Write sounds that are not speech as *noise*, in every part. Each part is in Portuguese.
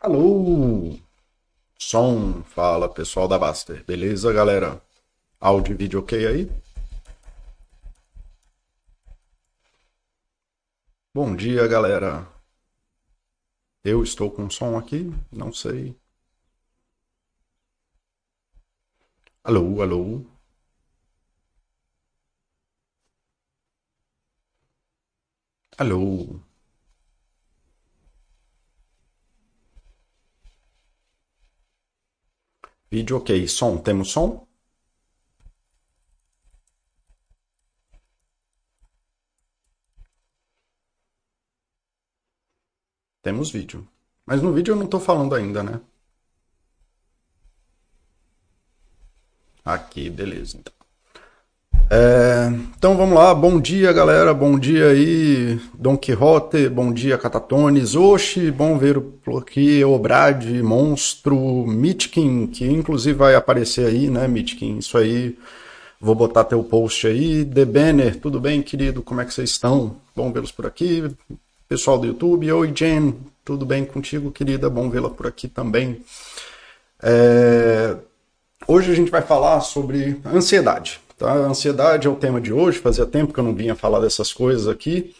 Alô! Som, fala pessoal da Baster, beleza galera? Áudio e vídeo ok aí? Bom dia galera. Eu estou com som aqui? Não sei. Alô, alô. Alô. Vídeo ok. Som, temos som? Temos vídeo. Mas no vídeo eu não estou falando ainda, né? Aqui, beleza. Então. É, então vamos lá, bom dia galera, bom dia aí, Dom Quixote, bom dia Catatones, Oxi, bom ver aqui Obrad, Monstro, Mitkin, que inclusive vai aparecer aí, né, Mitkin, isso aí, vou botar teu post aí, The Banner, tudo bem querido, como é que vocês estão? Bom vê-los por aqui, pessoal do YouTube, oi Jen, tudo bem contigo querida, bom vê-la por aqui também. É, hoje a gente vai falar sobre ansiedade. Tá? A ansiedade é o tema de hoje, fazia tempo que eu não vinha falar dessas coisas aqui.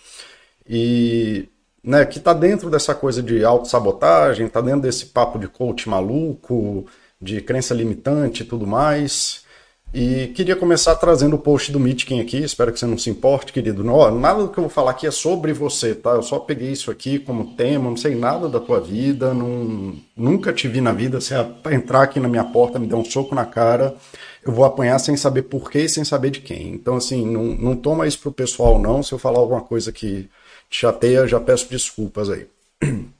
E né, que está dentro dessa coisa de autossabotagem, está dentro desse papo de coach maluco, de crença limitante e tudo mais. E queria começar trazendo o post do Mitkin aqui, espero que você não se importe, querido. Não, nada do que eu vou falar aqui é sobre você, tá? Eu só peguei isso aqui como tema, não sei nada da tua vida, não, nunca te vi na vida. Você entrar aqui na minha porta, me dar um soco na cara, eu vou apanhar sem saber porquê e sem saber de quem. Então, assim, não, não toma isso pro pessoal, não. Se eu falar alguma coisa que te chateia, já peço desculpas aí. *clears throat*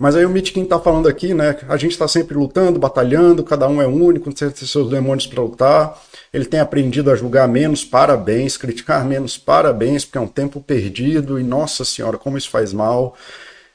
Mas aí o Mitkin está falando aqui, né? A gente está sempre lutando, batalhando, cada um é único, tem seus demônios para lutar. Ele tem aprendido a julgar menos, parabéns, criticar menos, parabéns, porque é um tempo perdido e nossa senhora, como isso faz mal.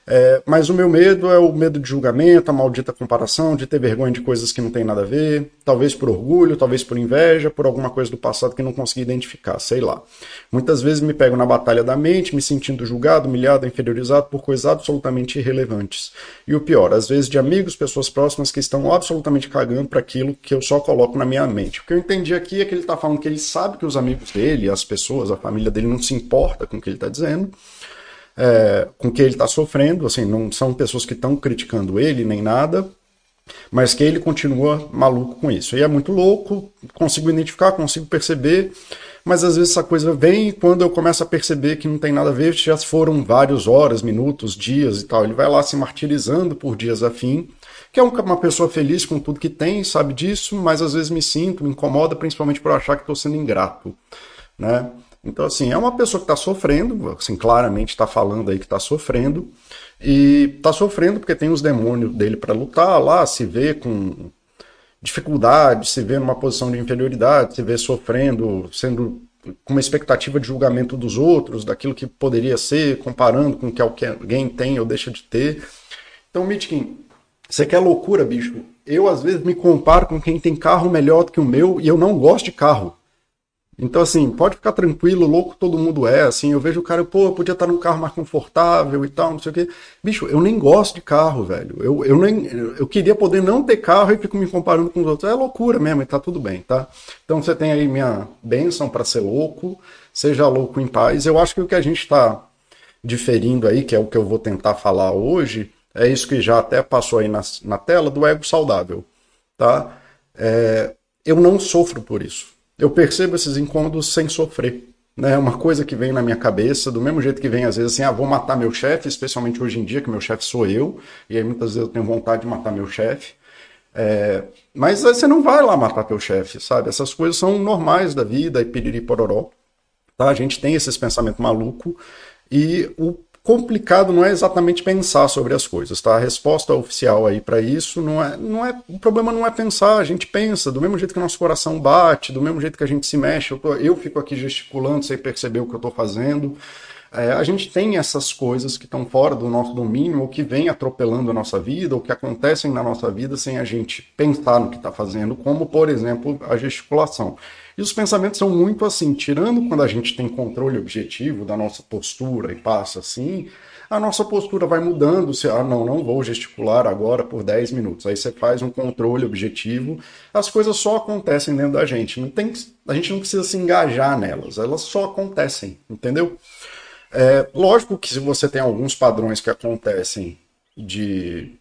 É, mas o meu medo é o medo de julgamento, a maldita comparação, de ter vergonha de coisas que não tem nada a ver, talvez por orgulho, talvez por inveja, por alguma coisa do passado que não consegui identificar, sei lá. Muitas vezes me pego na batalha da mente, me sentindo julgado, humilhado, inferiorizado por coisas absolutamente irrelevantes. E o pior, às vezes de amigos, pessoas próximas que estão absolutamente cagando para aquilo que eu só coloco na minha mente. O que eu entendi aqui é que ele está falando que ele sabe que os amigos dele, as pessoas, a família dele não se importa com o que ele está dizendo é, com que ele está sofrendo, assim, não são pessoas que estão criticando ele nem nada, mas que ele continua maluco com isso. E é muito louco, consigo identificar, consigo perceber, mas às vezes essa coisa vem e quando eu começo a perceber que não tem nada a ver, já foram várias horas, minutos, dias e tal, ele vai lá se martirizando por dias a fim, que é uma pessoa feliz com tudo que tem, sabe disso, mas às vezes me sinto, me incomoda, principalmente por achar que estou sendo ingrato, né? Então, assim, é uma pessoa que está sofrendo, assim, claramente está falando aí que está sofrendo, e está sofrendo porque tem os demônios dele para lutar lá, se vê com dificuldade, se vê numa posição de inferioridade, se vê sofrendo, sendo com uma expectativa de julgamento dos outros, daquilo que poderia ser, comparando com o que alguém tem ou deixa de ter. Então, Mitkin, você quer loucura, bicho? Eu, às vezes, me comparo com quem tem carro melhor do que o meu e eu não gosto de carro. Então, assim, pode ficar tranquilo, louco todo mundo é, assim, eu vejo o cara, pô, eu podia estar num carro mais confortável e tal, não sei o quê. Bicho, eu nem gosto de carro, velho. Eu, eu, nem, eu queria poder não ter carro e fico me comparando com os outros. É loucura mesmo, e tá tudo bem, tá? Então você tem aí minha bênção para ser louco, seja louco em paz. Eu acho que o que a gente está diferindo aí, que é o que eu vou tentar falar hoje, é isso que já até passou aí na, na tela, do ego saudável, tá? É, eu não sofro por isso eu percebo esses incômodos sem sofrer. Né? É uma coisa que vem na minha cabeça, do mesmo jeito que vem às vezes assim, ah, vou matar meu chefe, especialmente hoje em dia, que meu chefe sou eu, e aí muitas vezes eu tenho vontade de matar meu chefe. É, mas você não vai lá matar teu chefe, sabe? Essas coisas são normais da vida, e piriri pororó. Tá? A gente tem esses pensamentos malucos e o complicado não é exatamente pensar sobre as coisas, tá? A resposta oficial aí para isso não é, não é, o problema não é pensar, a gente pensa, do mesmo jeito que nosso coração bate, do mesmo jeito que a gente se mexe, eu, tô, eu fico aqui gesticulando sem perceber o que eu estou fazendo. É, a gente tem essas coisas que estão fora do nosso domínio, ou que vêm atropelando a nossa vida, ou que acontecem na nossa vida sem a gente pensar no que está fazendo, como, por exemplo, a gesticulação. E os pensamentos são muito assim, tirando quando a gente tem controle objetivo da nossa postura e passa assim, a nossa postura vai mudando. Se, ah, não, não vou gesticular agora por 10 minutos. Aí você faz um controle objetivo. As coisas só acontecem dentro da gente. Não tem, a gente não precisa se engajar nelas. Elas só acontecem, entendeu? É, lógico que se você tem alguns padrões que acontecem de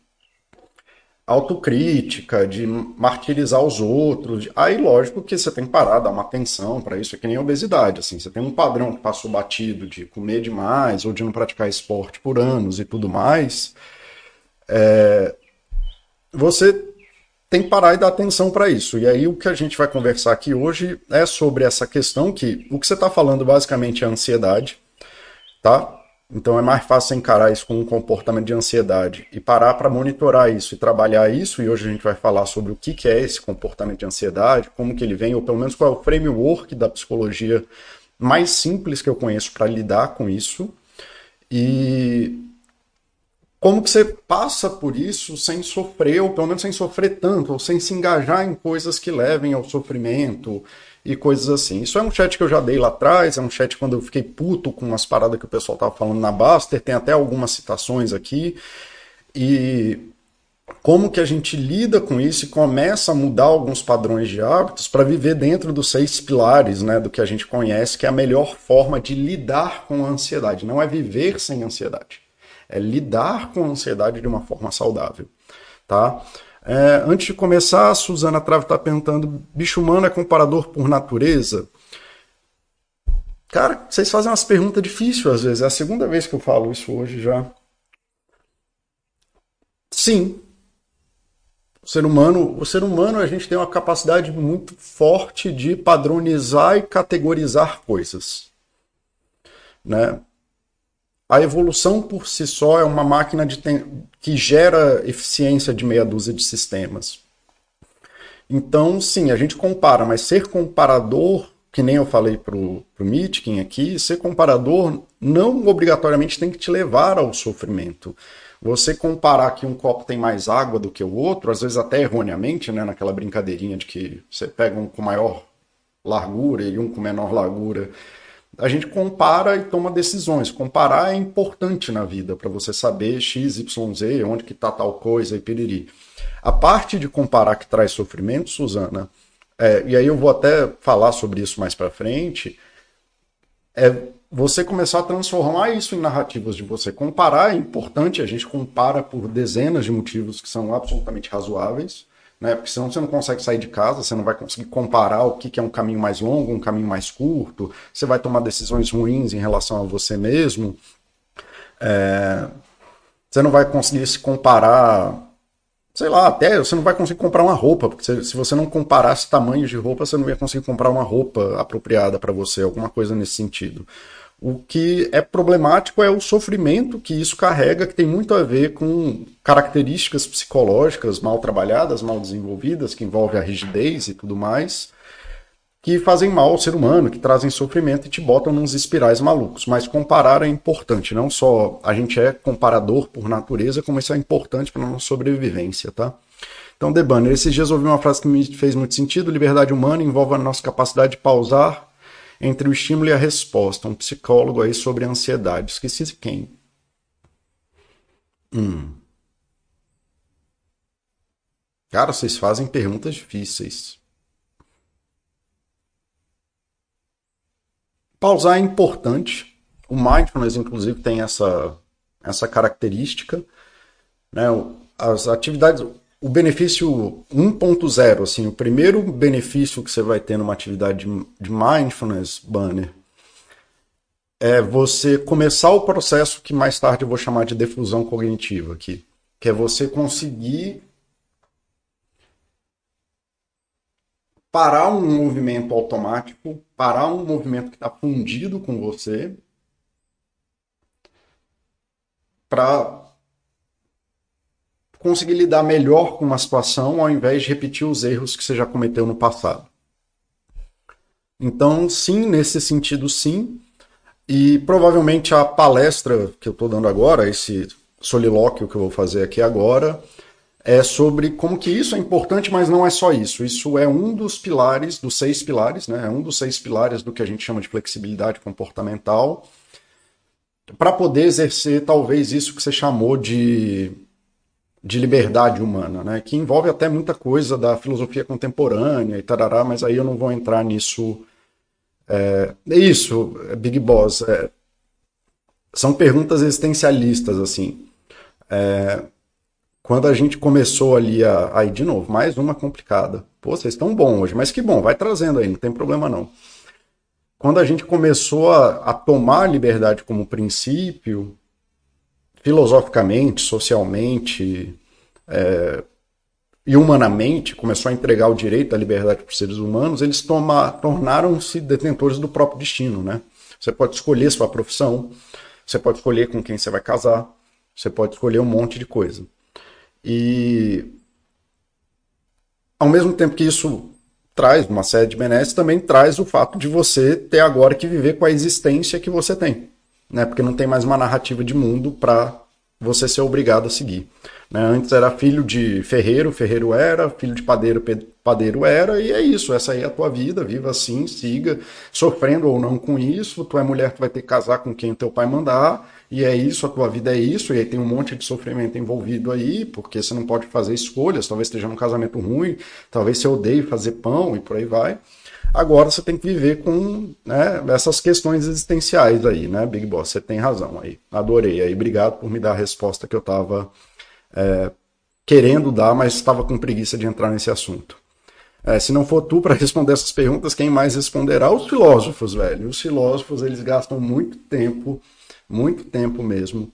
autocrítica, de martirizar os outros. Aí, lógico que você tem que parar, dar uma atenção para isso. É que nem obesidade, assim. Você tem um padrão que passou batido de comer demais ou de não praticar esporte por anos e tudo mais. É... Você tem que parar e dar atenção para isso. E aí o que a gente vai conversar aqui hoje é sobre essa questão que o que você está falando basicamente é ansiedade, tá? Então é mais fácil encarar isso com um comportamento de ansiedade e parar para monitorar isso e trabalhar isso. E hoje a gente vai falar sobre o que, é esse comportamento de ansiedade, como que ele vem, ou pelo menos qual é o framework da psicologia mais simples que eu conheço para lidar com isso. E como que você passa por isso sem sofrer, ou pelo menos sem sofrer tanto, ou sem se engajar em coisas que levem ao sofrimento, e coisas assim. Isso é um chat que eu já dei lá atrás, é um chat quando eu fiquei puto com umas paradas que o pessoal tava falando na Baster, tem até algumas citações aqui. E como que a gente lida com isso e começa a mudar alguns padrões de hábitos para viver dentro dos seis pilares, né, do que a gente conhece, que é a melhor forma de lidar com a ansiedade. Não é viver sem ansiedade, é lidar com a ansiedade de uma forma saudável, tá? É, antes de começar, a Suzana Trave está perguntando: bicho humano é comparador por natureza? Cara, vocês fazem umas perguntas difíceis às vezes. É a segunda vez que eu falo isso hoje já. Sim. O ser humano, o ser humano, a gente tem uma capacidade muito forte de padronizar e categorizar coisas. Né? A evolução por si só é uma máquina que gera eficiência de meia dúzia de sistemas. Então, sim, a gente compara, mas ser comparador, que nem eu falei para o Mitkin aqui, ser comparador não obrigatoriamente tem que te levar ao sofrimento. Você comparar que um copo tem mais água do que o outro, às vezes até erroneamente, né, naquela brincadeirinha de que você pega um com maior largura e um com menor largura a gente compara e toma decisões. Comparar é importante na vida para você saber x, y, z, onde que está tal coisa e piriri. A parte de comparar que traz sofrimento, Suzana, é, e aí eu vou até falar sobre isso mais para frente, é você começar a transformar isso em narrativas de você comparar. É importante, a gente compara por dezenas de motivos que são absolutamente razoáveis né? Porque senão você não consegue sair de casa, você não vai conseguir comparar o que é um caminho mais longo, um caminho mais curto, você vai tomar decisões ruins em relação a você mesmo. É... Você não vai conseguir se comparar, sei lá, até você não vai conseguir comprar uma roupa, porque se você não comparasse tamanhos de roupa, você não ia conseguir comprar uma roupa apropriada para você, alguma coisa nesse sentido. O que é problemático é o sofrimento que isso carrega, que tem muito a ver com características psicológicas mal trabalhadas, mal desenvolvidas, que envolve a rigidez e tudo mais, que fazem mal ao ser humano, que trazem sofrimento e te botam nos espirais malucos. Mas comparar é importante, não só a gente é comparador por natureza, como isso é importante para nossa sobrevivência, tá? Então, Debanner, esses dias ouvi uma frase que me fez muito sentido: liberdade humana envolve a nossa capacidade de pausar entre o estímulo e a resposta. Um psicólogo aí sobre ansiedade. Esqueci quem. Hum. Cara, vocês fazem perguntas difíceis. Pausar é importante. O mindfulness, inclusive, tem essa, essa característica. Né? As atividades, o benefício 1.0, assim, o primeiro benefício que você vai ter numa atividade de mindfulness, banner, é você começar o processo que mais tarde eu vou chamar de defusão cognitiva aqui, que é você conseguir parar um movimento automático, parar um movimento que está fundido com você, para conseguir lidar melhor com uma situação ao invés de repetir os erros que você já cometeu no passado. Então, sim, nesse sentido, sim. E provavelmente a palestra que eu estou dando agora, esse solilóquio que eu vou fazer aqui agora, é sobre como que isso é importante, mas não é só isso. Isso é um dos pilares, dos seis pilares, né? É um dos seis pilares do que a gente chama de flexibilidade comportamental para poder exercer talvez isso que você chamou de, de liberdade humana, né? que envolve até muita coisa da filosofia contemporânea e tarará, mas aí eu não vou entrar nisso. É, é isso, Big Boss. É, são perguntas existencialistas, assim. É, quando a gente começou ali a. Aí, de novo, mais uma complicada. Pô, vocês estão bom hoje, mas que bom, vai trazendo aí, não tem problema não. Quando a gente começou a, a tomar a liberdade como princípio, filosoficamente, socialmente é, e humanamente, começou a entregar o direito da liberdade para os seres humanos, eles tornaram-se detentores do próprio destino, né? Você pode escolher sua profissão, você pode escolher com quem você vai casar, você pode escolher um monte de coisa. E ao mesmo tempo que isso traz uma série de benesses, também traz o fato de você ter agora que viver com a existência que você tem, né? Porque não tem mais uma narrativa de mundo para você ser obrigado a seguir. Né? Antes era filho de ferreiro, ferreiro era, filho de padeiro, padeiro era, e é isso, essa aí é a tua vida, viva assim, siga, sofrendo ou não com isso, tu é mulher, tu vai ter que casar com quem teu pai mandar, e é isso, a tua vida é isso, e aí tem um monte de sofrimento envolvido aí, porque você não pode fazer escolhas, talvez esteja num casamento ruim, talvez você odeie fazer pão e por aí vai. Agora você tem que viver com né, essas questões existenciais aí, né, Big Boss? Você tem razão aí. Adorei aí. Obrigado por me dar a resposta que eu estava é, querendo dar, mas estava com preguiça de entrar nesse assunto. É, se não for tu para responder essas perguntas, quem mais responderá? Os filósofos, velho. Os filósofos, eles gastam muito tempo muito tempo mesmo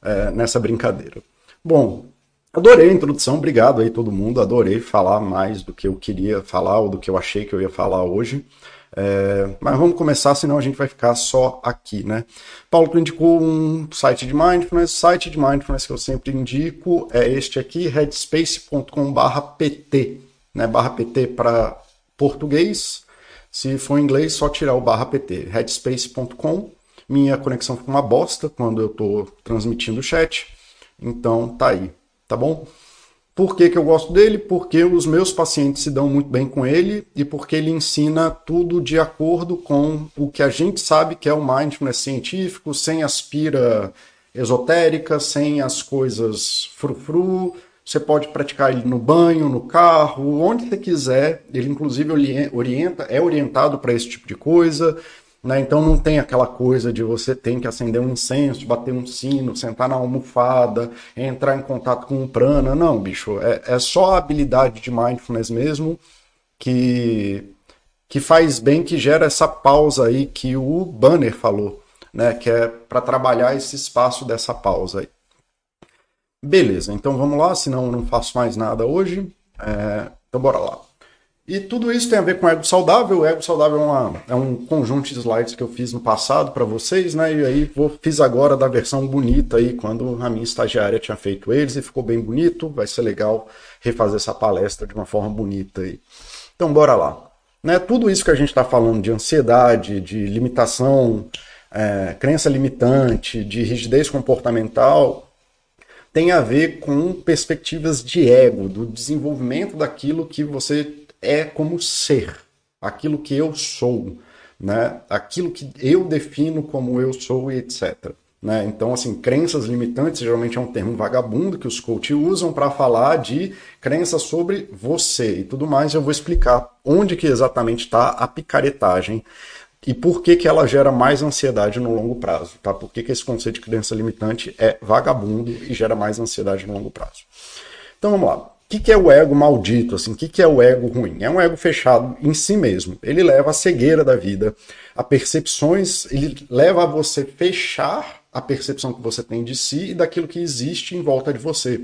é, nessa brincadeira. Bom, adorei a introdução, obrigado aí todo mundo, adorei falar mais do que eu queria falar ou do que eu achei que eu ia falar hoje. É, mas vamos começar, senão a gente vai ficar só aqui, né? Paulo tu indicou um site de mindfulness, site de mindfulness que eu sempre indico é este aqui, headspace.com/pt, né? Barra PT para português. Se for em inglês, só tirar o barra PT, headspace.com minha conexão fica uma bosta quando eu estou transmitindo o chat. Então tá aí, tá bom? Por que, que eu gosto dele? Porque os meus pacientes se dão muito bem com ele e porque ele ensina tudo de acordo com o que a gente sabe que é o mindfulness científico, sem aspira esotérica, sem as coisas frufru. Você pode praticar ele no banho, no carro, onde você quiser. Ele, inclusive, orienta, é orientado para esse tipo de coisa. Né? Então não tem aquela coisa de você ter que acender um incenso, bater um sino, sentar na almofada, entrar em contato com um prana. Não, bicho, é, é só a habilidade de mindfulness mesmo que, que faz bem, que gera essa pausa aí que o Banner falou, né? Que é para trabalhar esse espaço dessa pausa aí. Beleza, então vamos lá, senão eu não faço mais nada hoje. É, então bora lá. E tudo isso tem a ver com ego saudável. O ego saudável é, uma, é um conjunto de slides que eu fiz no passado para vocês, né? E aí vou, fiz agora da versão bonita aí, quando a minha estagiária tinha feito eles e ficou bem bonito. Vai ser legal refazer essa palestra de uma forma bonita aí. Então, bora lá. Né, tudo isso que a gente está falando de ansiedade, de limitação, é, crença limitante, de rigidez comportamental, tem a ver com perspectivas de ego, do desenvolvimento daquilo que você é como ser, aquilo que eu sou, né? aquilo que eu defino como eu sou e etc. Né? Então, assim, crenças limitantes geralmente é um termo vagabundo que os coaches usam para falar de crenças sobre você e tudo mais. Eu vou explicar onde que exatamente está a picaretagem e por que, que ela gera mais ansiedade no longo prazo, tá? Por que, que esse conceito de crença limitante é vagabundo e gera mais ansiedade no longo prazo. Então vamos lá que, que é o ego maldito? Assim, o que, que é o ego ruim? É um ego fechado em si mesmo. Ele leva à cegueira da vida, a percepções, ele leva a você fechar a percepção que você tem de si e daquilo que existe em volta de você.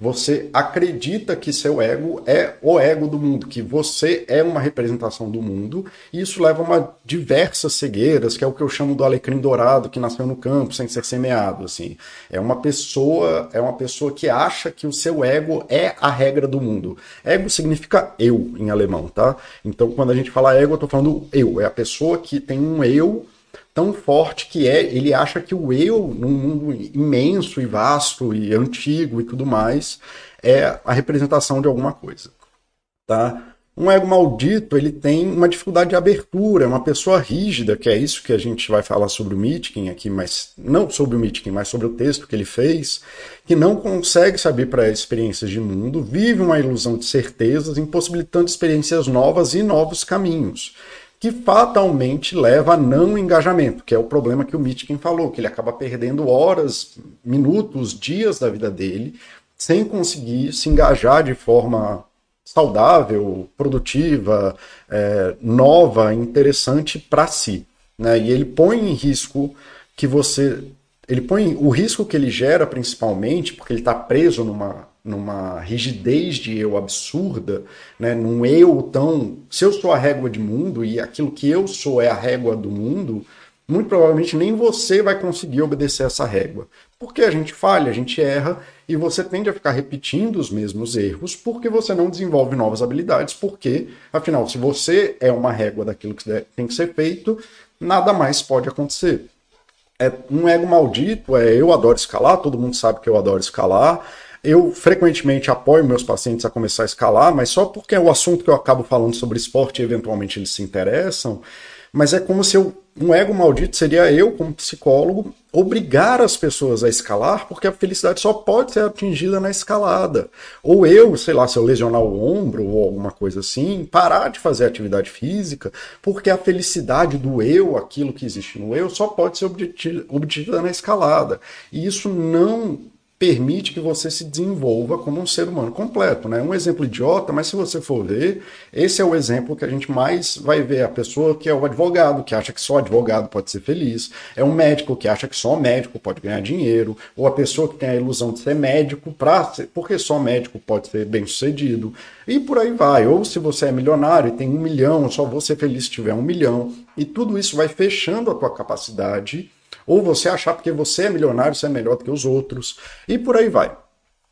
Você acredita que seu ego é o ego do mundo, que você é uma representação do mundo, e isso leva a uma diversas cegueiras, que é o que eu chamo do alecrim dourado que nasceu no campo sem ser semeado, assim. É uma pessoa, é uma pessoa que acha que o seu ego é a regra do mundo. Ego significa eu em alemão, tá? Então, quando a gente fala ego, eu tô falando eu, é a pessoa que tem um eu tão forte que é, ele acha que o eu, num mundo imenso e vasto e antigo e tudo mais, é a representação de alguma coisa, tá? Um ego maldito, ele tem uma dificuldade de abertura, é uma pessoa rígida, que é isso que a gente vai falar sobre o Mitkin aqui, mas não sobre o Mitkin, mas sobre o texto que ele fez, que não consegue se abrir para experiências de mundo, vive uma ilusão de certezas, impossibilitando experiências novas e novos caminhos, que fatalmente leva a não engajamento, que é o problema que o Mitkin falou, que ele acaba perdendo horas, minutos, dias da vida dele, sem conseguir se engajar de forma saudável, produtiva, é, nova, interessante para si. Né? E ele põe em risco que você. Ele põe o risco que ele gera, principalmente, porque ele está preso numa, numa rigidez de eu absurda, né? num eu tão. Se eu sou a régua de mundo e aquilo que eu sou é a régua do mundo, muito provavelmente nem você vai conseguir obedecer essa régua. Porque a gente falha, a gente erra e você tende a ficar repetindo os mesmos erros porque você não desenvolve novas habilidades. Porque, afinal, se você é uma régua daquilo que tem que ser feito, nada mais pode acontecer. É um ego maldito, é eu adoro escalar, todo mundo sabe que eu adoro escalar. Eu frequentemente apoio meus pacientes a começar a escalar, mas só porque é o assunto que eu acabo falando sobre esporte e eventualmente eles se interessam mas é como se eu, um ego maldito seria eu, como psicólogo, obrigar as pessoas a escalar, porque a felicidade só pode ser atingida na escalada. Ou eu, sei lá, se eu lesionar o ombro ou alguma coisa assim, parar de fazer atividade física, porque a felicidade do eu, aquilo que existe no eu, só pode ser obtida na escalada. E isso não permite que você se desenvolva como um ser humano completo, né? Um exemplo idiota, mas se você for ver, esse é o exemplo que a gente mais vai ver. A pessoa que é o advogado, que acha que só advogado pode ser feliz, é um médico que acha que só médico pode ganhar dinheiro, ou a pessoa que tem a ilusão de ser médico para porque só médico pode ser bem-sucedido, e por aí vai. Ou se você é milionário e tem um milhão, só vou ser feliz se tiver um milhão, e tudo isso vai fechando a tua capacidade ou você achar porque você é milionário, você é melhor do que os outros, e por aí vai.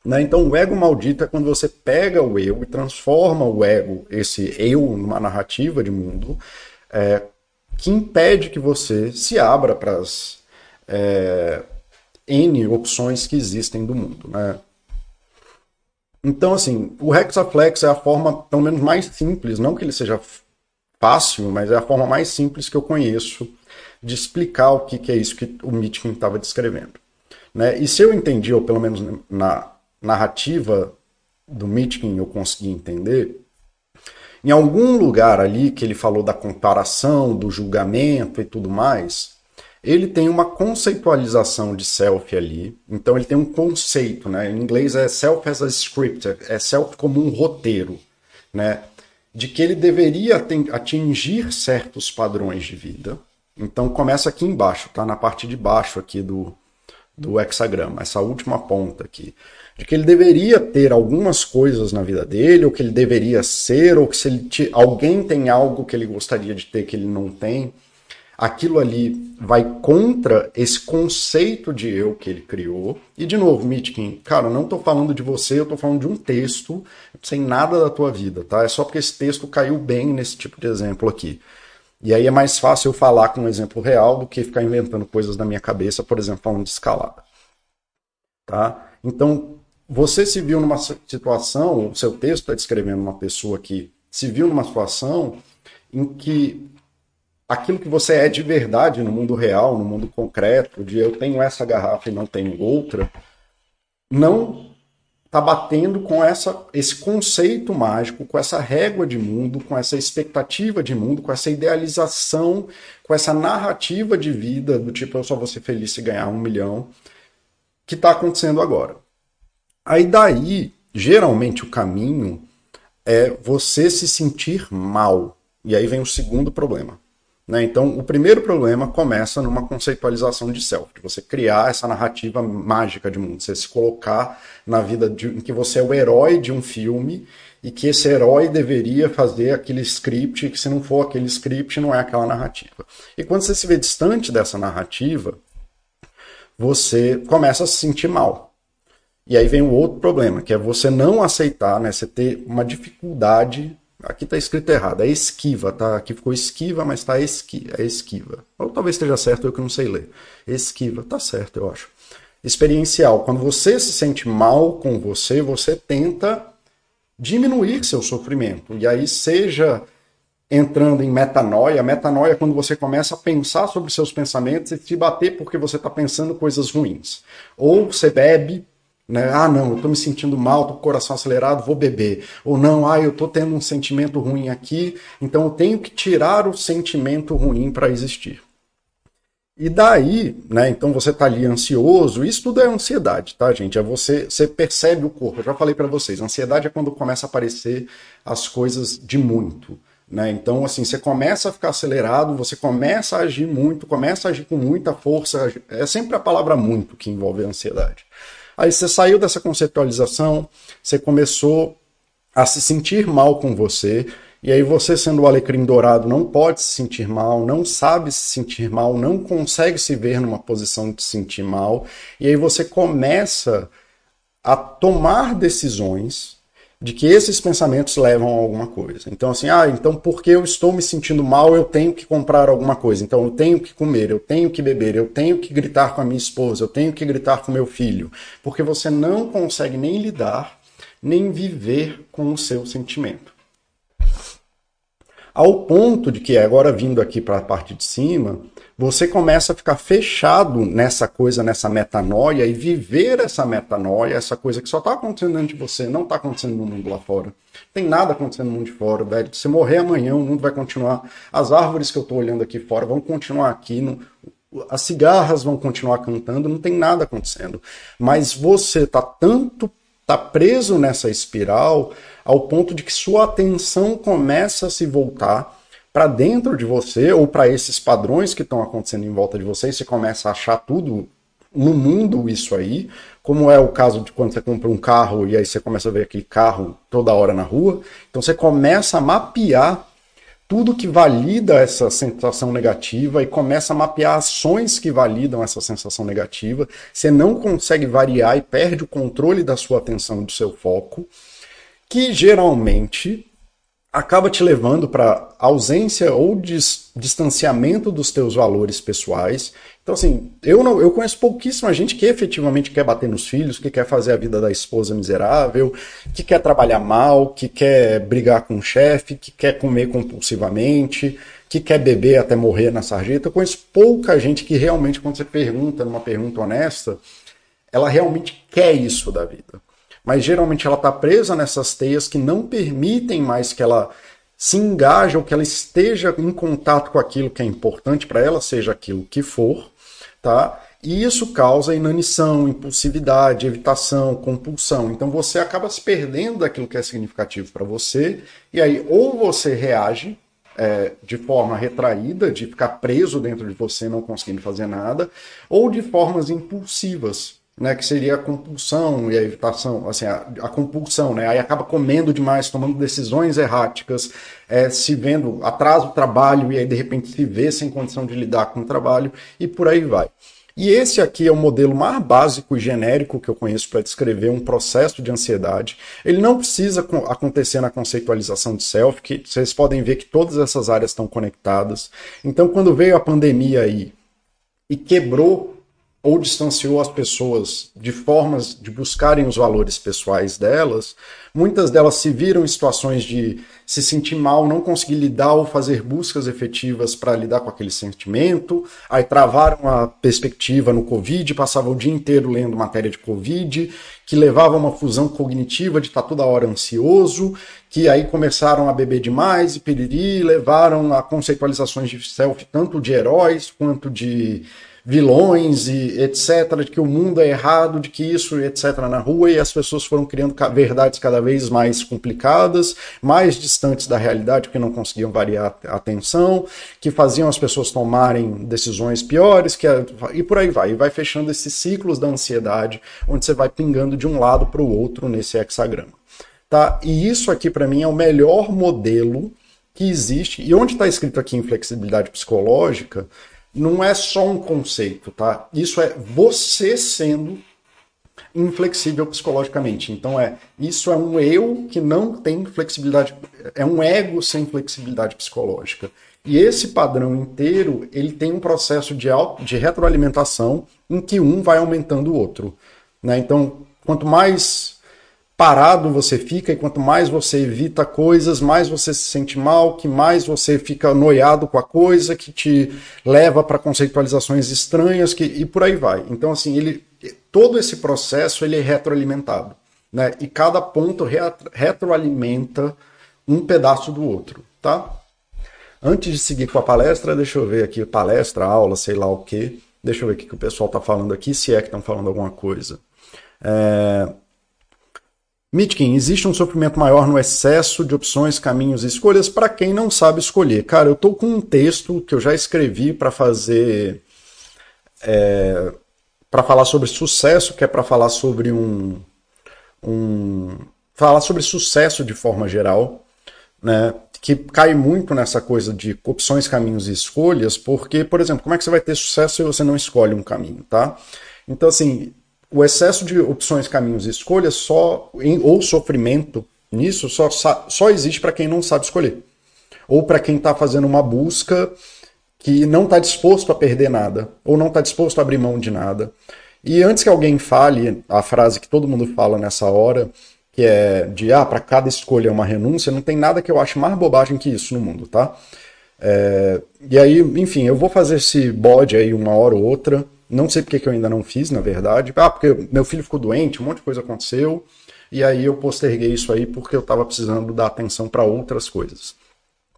Né? Então, o ego maldito é quando você pega o eu e transforma o ego, esse eu, numa narrativa de mundo é, que impede que você se abra para as é, N opções que existem do mundo. Né? Então, assim, o Hexaflex é a forma, pelo menos, mais simples, não que ele seja fácil, mas é a forma mais simples que eu conheço de explicar o que, que é isso que o Mitkin estava descrevendo. Né? E se eu entendi, ou pelo menos na narrativa do Mitkin eu consegui entender, em algum lugar ali que ele falou da comparação, do julgamento e tudo mais, ele tem uma conceitualização de self ali. Então ele tem um conceito, né? Em inglês é self as a script, é self como um roteiro, né? De que ele deveria atingir certos padrões de vida, então começa aqui embaixo, tá? Na parte de baixo aqui do, do hexagrama, essa última ponta aqui. De que ele deveria ter algumas coisas na vida dele, ou que ele deveria ser, ou que se ele alguém tem algo que ele gostaria de ter que ele não tem, aquilo ali vai contra esse conceito de eu que ele criou. E de novo, Mitkin, cara, eu não estou falando de você, eu estou falando de um texto sem nada da tua vida, tá? É só porque esse texto caiu bem nesse tipo de exemplo aqui. E aí é mais fácil eu falar com um exemplo real do que ficar inventando coisas na minha cabeça, por exemplo, falando de escalada. Tá? Então, você se viu numa situação, o seu texto está descrevendo uma pessoa que se viu numa situação em que aquilo que você é de verdade no mundo real, no mundo concreto, de eu tenho essa garrafa e não tenho outra, não está batendo com essa, esse conceito mágico, com essa régua de mundo, com essa expectativa de mundo, com essa idealização, com essa narrativa de vida do tipo eu só vou ser feliz se ganhar um milhão, que está acontecendo agora. Aí daí, geralmente o caminho é você se sentir mal. E aí vem o segundo problema. Né? Então, o primeiro problema começa numa conceitualização de self, de você criar essa narrativa mágica de mundo, você se colocar na vida de, em que você é o herói de um filme e que esse herói deveria fazer aquele script, que se não for aquele script, não é aquela narrativa. E quando você se vê distante dessa narrativa, você começa a se sentir mal. E aí vem o outro problema, que é você não aceitar, né? Você ter uma dificuldade Aqui está escrito errado, é esquiva, tá? Aqui ficou esquiva, mas está esqui, é esquiva. Ou talvez esteja certo, eu que não sei ler. Esquiva, tá certo, eu acho. Experiencial, quando você se sente mal com você, você tenta diminuir seu sofrimento. E aí, seja entrando em metanoia, metanoia é quando você começa a pensar sobre seus pensamentos e se bater porque você está pensando coisas ruins. Ou você bebe, né? Ah, não, eu estou me sentindo mal, estou com o coração acelerado, vou beber. Ou não, ah, eu estou tendo um sentimento ruim aqui, então eu tenho que tirar o sentimento ruim para existir. E daí, né, então você está ali ansioso, isso tudo é ansiedade, tá, gente? É você, você percebe o corpo. Eu já falei para vocês, ansiedade é quando começa a aparecer as coisas de muito. Né? Então, assim, você começa a ficar acelerado, você começa a agir muito, começa a agir com muita força. É sempre a palavra muito que envolve a ansiedade. Aí você saiu dessa conceptualização, você começou a se sentir mal com você, e aí você, sendo o alecrim dourado, não pode se sentir mal, não sabe se sentir mal, não consegue se ver numa posição de se sentir mal, e aí você começa a tomar decisões de que esses pensamentos levam a alguma coisa. Então, assim, ah, então porque eu estou me sentindo mal, eu tenho que comprar alguma coisa. Então, eu tenho que comer, eu tenho que beber, eu tenho que gritar com a minha esposa, eu tenho que gritar com meu filho. Porque você não consegue nem lidar, nem viver com o seu sentimento ao ponto de que, agora vindo aqui para a parte de cima, você começa a ficar fechado nessa coisa, nessa metanoia e viver essa metanoia, essa coisa que só está acontecendo dentro de você, não está acontecendo no mundo lá fora. Não tem nada acontecendo no mundo de fora, velho. Se morrer amanhã, o mundo vai continuar. As árvores que eu estou olhando aqui fora vão continuar aqui. No... As cigarras vão continuar cantando, não tem nada acontecendo. Mas você está tanto tá preso nessa espiral ao ponto de que sua atenção começa a se voltar para dentro de você ou para esses padrões que estão acontecendo em volta de você, e você começa a achar tudo no mundo isso aí, como é o caso de quando você compra um carro e aí você começa a ver aquele carro toda hora na rua. Então você começa a mapear tudo que valida essa sensação negativa e começa a mapear ações que validam essa sensação negativa. Você não consegue variar e perde o controle da sua atenção do seu foco que geralmente acaba te levando para ausência ou dis distanciamento dos teus valores pessoais. Então, assim, eu não, eu conheço pouquíssima gente que efetivamente quer bater nos filhos, que quer fazer a vida da esposa miserável, que quer trabalhar mal, que quer brigar com o chefe, que quer comer compulsivamente, que quer beber até morrer na sarjeta. Eu conheço pouca gente que realmente, quando você pergunta numa pergunta honesta, ela realmente quer isso da vida mas geralmente ela está presa nessas teias que não permitem mais que ela se engaje ou que ela esteja em contato com aquilo que é importante para ela, seja aquilo que for, tá? E isso causa inanição, impulsividade, evitação, compulsão. Então você acaba se perdendo daquilo que é significativo para você, e aí ou você reage é, de forma retraída, de ficar preso dentro de você, não conseguindo fazer nada, ou de formas impulsivas, né, que seria a compulsão e a evitação, assim, a, a, compulsão, né, aí acaba comendo demais, tomando decisões erráticas, é, se vendo atrás do trabalho e aí de repente se vê sem condição de lidar com o trabalho e por aí vai. E esse aqui é o modelo mais básico e genérico que eu conheço para descrever um processo de ansiedade. Ele não precisa acontecer na conceitualização de self, que vocês podem ver que todas essas áreas estão conectadas. Então, quando veio a pandemia aí e quebrou ou distanciou as pessoas de formas de buscarem os valores pessoais delas, muitas delas se viram em situações de se sentir mal, não conseguir lidar ou fazer buscas efetivas para lidar com aquele sentimento, aí travaram a perspectiva no Covid, passavam o dia inteiro lendo matéria de Covid, que levava a uma fusão cognitiva de estar tá toda hora ansioso, que aí começaram a beber demais e piriri, levaram a conceitualizações de self tanto de heróis quanto de vilões e etc, de que o mundo é errado, de que isso etc na rua, e as pessoas foram criando verdades cada vez mais complicadas, mais distantes da realidade, porque não conseguiam variar a atenção, que faziam as pessoas tomarem decisões piores, que e por aí vai, e vai fechando esses ciclos da ansiedade, onde você vai pingando de um lado para o outro nesse hexagrama. Tá? E isso aqui para mim é o melhor modelo que existe, e onde está escrito aqui em flexibilidade psicológica, não é só um conceito, tá? Isso é você sendo inflexível psicologicamente. Então é isso é um eu que não tem flexibilidade, é um ego sem flexibilidade psicológica. E esse padrão inteiro ele tem um processo de, de retroalimentação em que um vai aumentando o outro. Né? Então, quanto mais parado você fica, e quanto mais você evita coisas, mais você se sente mal, que mais você fica noiado com a coisa, que te leva para conceitualizações estranhas, que, e por aí vai. Então, assim, ele, todo esse processo ele é retroalimentado. Né? E cada ponto retroalimenta um pedaço do outro. Tá? Antes de seguir com a palestra, deixa eu ver aqui, palestra, aula, sei lá o que. Deixa eu ver o que o pessoal está falando aqui, se é que estão falando alguma coisa. É... Mitkin, existe um sofrimento maior no excesso de opções, caminhos e escolhas para quem não sabe escolher. Cara, eu estou com um texto que eu já escrevi para fazer. É, para falar sobre sucesso, que é para falar sobre um, um. falar sobre sucesso de forma geral, né? Que cai muito nessa coisa de opções, caminhos e escolhas, porque, por exemplo, como é que você vai ter sucesso se você não escolhe um caminho, tá? Então, assim, o excesso de opções, caminhos e escolhas só ou sofrimento nisso só, só existe para quem não sabe escolher. Ou para quem está fazendo uma busca que não está disposto a perder nada, ou não está disposto a abrir mão de nada. E antes que alguém fale a frase que todo mundo fala nessa hora, que é de ah, para cada escolha é uma renúncia, não tem nada que eu ache mais bobagem que isso no mundo, tá? É, e aí, enfim, eu vou fazer esse bode aí uma hora ou outra. Não sei porque que eu ainda não fiz, na verdade. Ah, porque meu filho ficou doente, um monte de coisa aconteceu. E aí eu posterguei isso aí porque eu estava precisando dar atenção para outras coisas.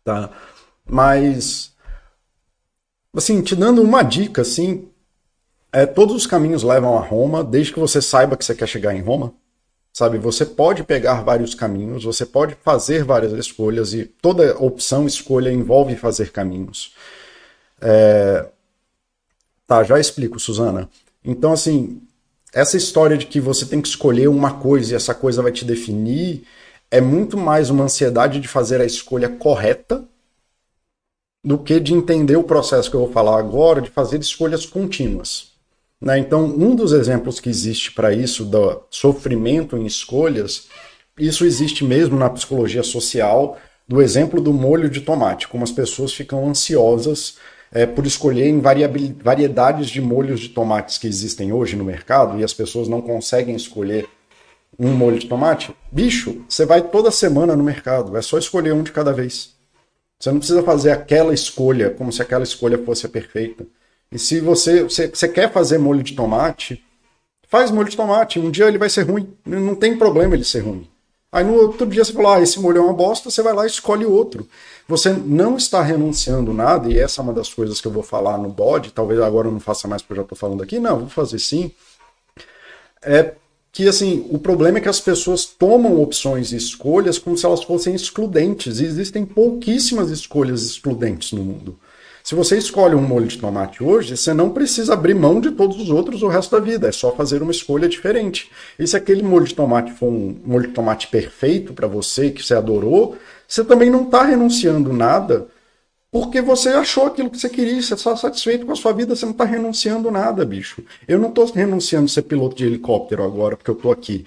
Tá? Mas, assim, te dando uma dica, assim, é, todos os caminhos levam a Roma, desde que você saiba que você quer chegar em Roma. Sabe, você pode pegar vários caminhos, você pode fazer várias escolhas e toda opção, escolha envolve fazer caminhos. É, Tá, já explico, Suzana. Então, assim, essa história de que você tem que escolher uma coisa e essa coisa vai te definir é muito mais uma ansiedade de fazer a escolha correta do que de entender o processo que eu vou falar agora, de fazer escolhas contínuas. Né? Então, um dos exemplos que existe para isso, do sofrimento em escolhas, isso existe mesmo na psicologia social, do exemplo do molho de tomate, como as pessoas ficam ansiosas é, por escolher em variedades de molhos de tomates que existem hoje no mercado e as pessoas não conseguem escolher um molho de tomate, bicho, você vai toda semana no mercado, é só escolher um de cada vez. Você não precisa fazer aquela escolha como se aquela escolha fosse a perfeita. E se você, você, você quer fazer molho de tomate, faz molho de tomate. Um dia ele vai ser ruim. Não tem problema ele ser ruim. Aí no outro dia você fala, ah, esse molho é uma bosta, você vai lá e escolhe outro. Você não está renunciando nada, e essa é uma das coisas que eu vou falar no bode, talvez agora eu não faça mais porque eu já estou falando aqui, não, vou fazer sim. É que assim, o problema é que as pessoas tomam opções e escolhas como se elas fossem excludentes, e existem pouquíssimas escolhas excludentes no mundo. Se você escolhe um molho de tomate hoje, você não precisa abrir mão de todos os outros o resto da vida, é só fazer uma escolha diferente. E se aquele molho de tomate for um molho de tomate perfeito para você, que você adorou, você também não está renunciando nada porque você achou aquilo que você queria, você está satisfeito com a sua vida, você não está renunciando nada, bicho. Eu não estou renunciando a ser piloto de helicóptero agora, porque eu estou aqui.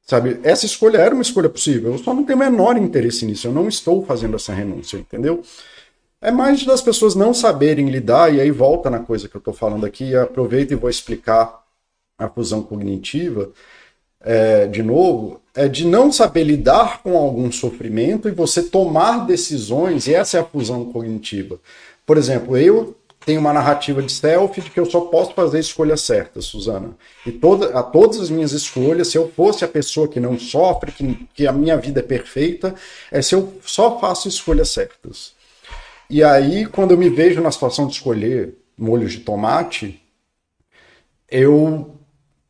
Sabe, essa escolha era uma escolha possível, eu só não tenho o menor interesse nisso, eu não estou fazendo essa renúncia, entendeu? É mais das pessoas não saberem lidar, e aí volta na coisa que eu estou falando aqui, aproveito e vou explicar a fusão cognitiva é, de novo, é de não saber lidar com algum sofrimento e você tomar decisões, e essa é a fusão cognitiva. Por exemplo, eu tenho uma narrativa de self de que eu só posso fazer escolhas certas, Suzana. E toda, a todas as minhas escolhas, se eu fosse a pessoa que não sofre, que, que a minha vida é perfeita, é se eu só faço escolhas certas. E aí, quando eu me vejo na situação de escolher molhos de tomate, eu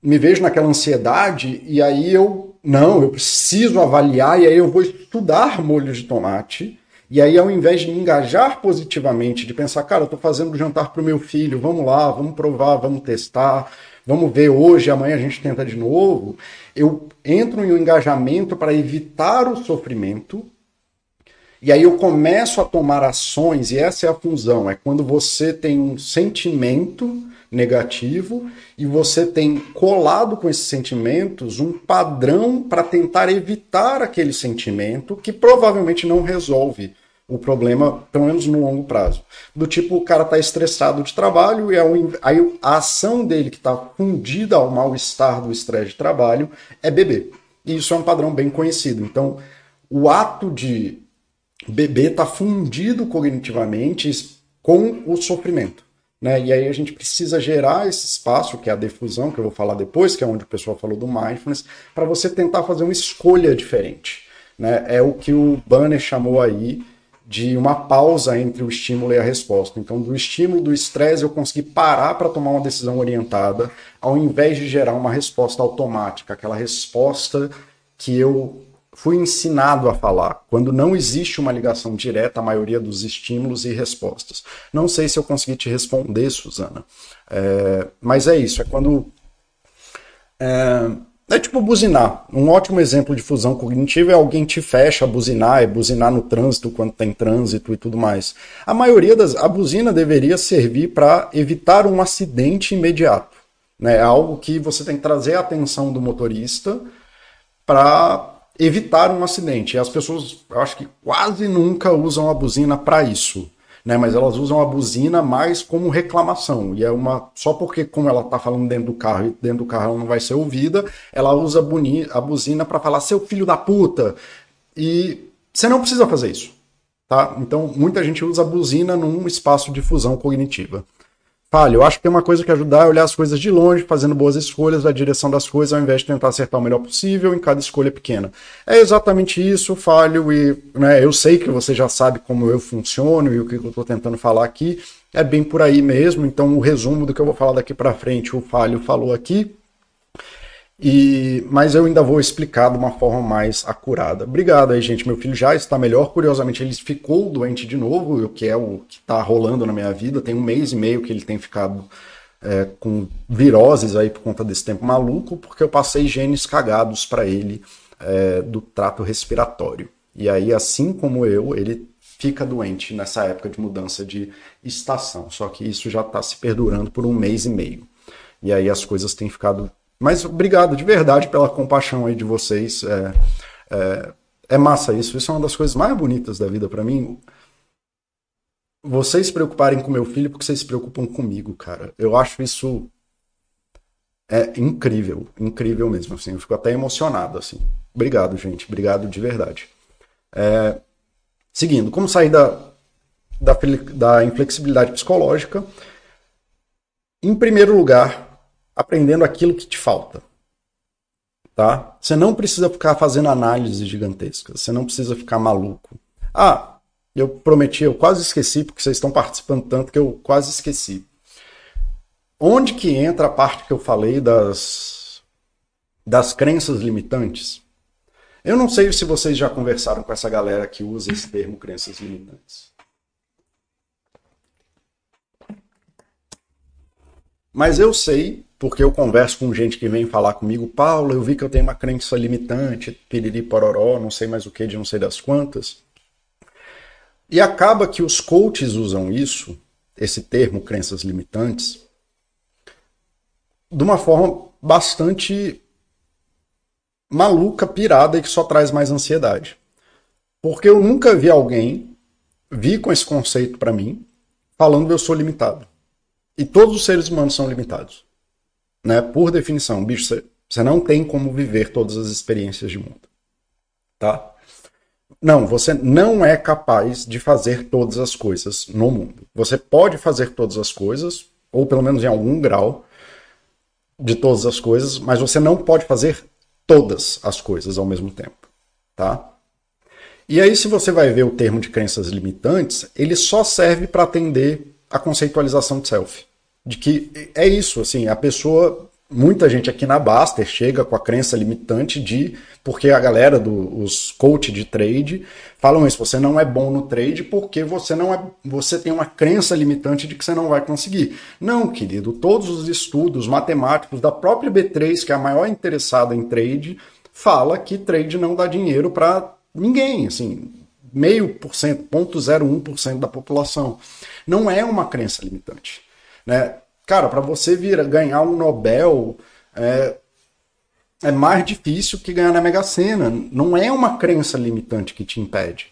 me vejo naquela ansiedade e aí eu, não, eu preciso avaliar e aí eu vou estudar molhos de tomate. E aí, ao invés de me engajar positivamente, de pensar, cara, eu estou fazendo jantar para o meu filho, vamos lá, vamos provar, vamos testar, vamos ver hoje, amanhã a gente tenta de novo, eu entro em um engajamento para evitar o sofrimento e aí eu começo a tomar ações, e essa é a função, é quando você tem um sentimento negativo e você tem colado com esses sentimentos um padrão para tentar evitar aquele sentimento que provavelmente não resolve o problema, pelo menos no longo prazo. Do tipo, o cara está estressado de trabalho e aí a ação dele que está fundida ao mal-estar do estresse de trabalho é beber. E isso é um padrão bem conhecido. Então, o ato de beber está fundido cognitivamente com o sofrimento. Né? E aí a gente precisa gerar esse espaço, que é a defusão, que eu vou falar depois, que é onde o pessoal falou do mindfulness, para você tentar fazer uma escolha diferente. Né? É o que o Banner chamou aí de uma pausa entre o estímulo e a resposta. Então, do estímulo, do estresse, eu consegui parar para tomar uma decisão orientada, ao invés de gerar uma resposta automática, aquela resposta que eu fui ensinado a falar, quando não existe uma ligação direta à maioria dos estímulos e respostas. Não sei se eu consegui te responder, Suzana, é, mas é isso, é quando. É, é tipo buzinar. Um ótimo exemplo de fusão cognitiva é alguém te fecha a buzinar, é buzinar no trânsito quando tem trânsito e tudo mais. A maioria das. A buzina deveria servir para evitar um acidente imediato. Né? É algo que você tem que trazer a atenção do motorista para evitar um acidente. E as pessoas, eu acho que quase nunca usam a buzina para isso. Né, mas elas usam a buzina mais como reclamação. E é uma. Só porque, como ela está falando dentro do carro e dentro do carro ela não vai ser ouvida, ela usa a buzina para falar, seu filho da puta. E você não precisa fazer isso. Tá? Então, muita gente usa a buzina num espaço de fusão cognitiva falha. Eu acho que tem uma coisa que ajudar é olhar as coisas de longe, fazendo boas escolhas da direção das coisas, ao invés de tentar acertar o melhor possível em cada escolha pequena. É exatamente isso, falho, e né, eu sei que você já sabe como eu funciono e o que eu estou tentando falar aqui. É bem por aí mesmo, então o resumo do que eu vou falar daqui para frente, o falho falou aqui. E, mas eu ainda vou explicar de uma forma mais acurada. Obrigado aí, gente. Meu filho já está melhor. Curiosamente, ele ficou doente de novo, o que é o que está rolando na minha vida. Tem um mês e meio que ele tem ficado é, com viroses aí por conta desse tempo maluco, porque eu passei genes cagados para ele é, do trato respiratório. E aí, assim como eu, ele fica doente nessa época de mudança de estação. Só que isso já está se perdurando por um mês e meio. E aí as coisas têm ficado mas obrigado de verdade pela compaixão aí de vocês. É, é, é massa isso. Isso é uma das coisas mais bonitas da vida para mim. Vocês se preocuparem com meu filho porque vocês se preocupam comigo, cara. Eu acho isso é incrível, incrível mesmo. Assim, eu fico até emocionado assim. Obrigado, gente. Obrigado de verdade. É, seguindo, como sair da, da, da inflexibilidade psicológica? Em primeiro lugar, aprendendo aquilo que te falta. Tá? Você não precisa ficar fazendo análises gigantescas, você não precisa ficar maluco. Ah, eu prometi, eu quase esqueci, porque vocês estão participando tanto que eu quase esqueci. Onde que entra a parte que eu falei das, das crenças limitantes? Eu não sei se vocês já conversaram com essa galera que usa esse termo crenças limitantes. Mas eu sei porque eu converso com gente que vem falar comigo, Paulo, eu vi que eu tenho uma crença limitante, piriri pororó, não sei mais o que, de não sei das quantas. E acaba que os coaches usam isso, esse termo crenças limitantes, de uma forma bastante maluca, pirada e que só traz mais ansiedade. Porque eu nunca vi alguém vir com esse conceito para mim falando que eu sou limitado. E todos os seres humanos são limitados né? Por definição, bicho, você não tem como viver todas as experiências de mundo, tá? Não, você não é capaz de fazer todas as coisas no mundo. Você pode fazer todas as coisas, ou pelo menos em algum grau de todas as coisas, mas você não pode fazer todas as coisas ao mesmo tempo, tá? E aí, se você vai ver o termo de crenças limitantes, ele só serve para atender a conceitualização de self de que é isso, assim, a pessoa, muita gente aqui na Baster chega com a crença limitante de, porque a galera dos coach de trade falam isso, você não é bom no trade porque você não é, você tem uma crença limitante de que você não vai conseguir. Não, querido, todos os estudos matemáticos da própria B3, que é a maior interessada em trade, fala que trade não dá dinheiro para ninguém, assim, meio por cento, ponto zero um por cento da população. Não é uma crença limitante. Né? Cara, para você vir ganhar um Nobel é, é mais difícil que ganhar na Mega Sena. Não é uma crença limitante que te impede.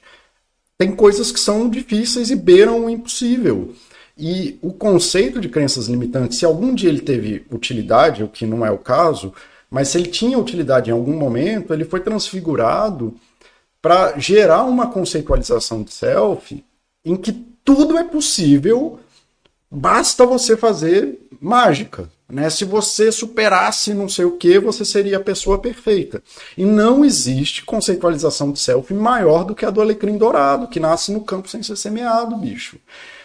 Tem coisas que são difíceis e beiram o impossível. E o conceito de crenças limitantes, se algum dia ele teve utilidade, o que não é o caso, Mas se ele tinha utilidade em algum momento, ele foi transfigurado para gerar uma conceitualização de self em que tudo é possível, basta você fazer mágica. Né? Se você superasse não sei o que, você seria a pessoa perfeita. E não existe conceitualização de self maior do que a do alecrim dourado, que nasce no campo sem ser semeado, bicho.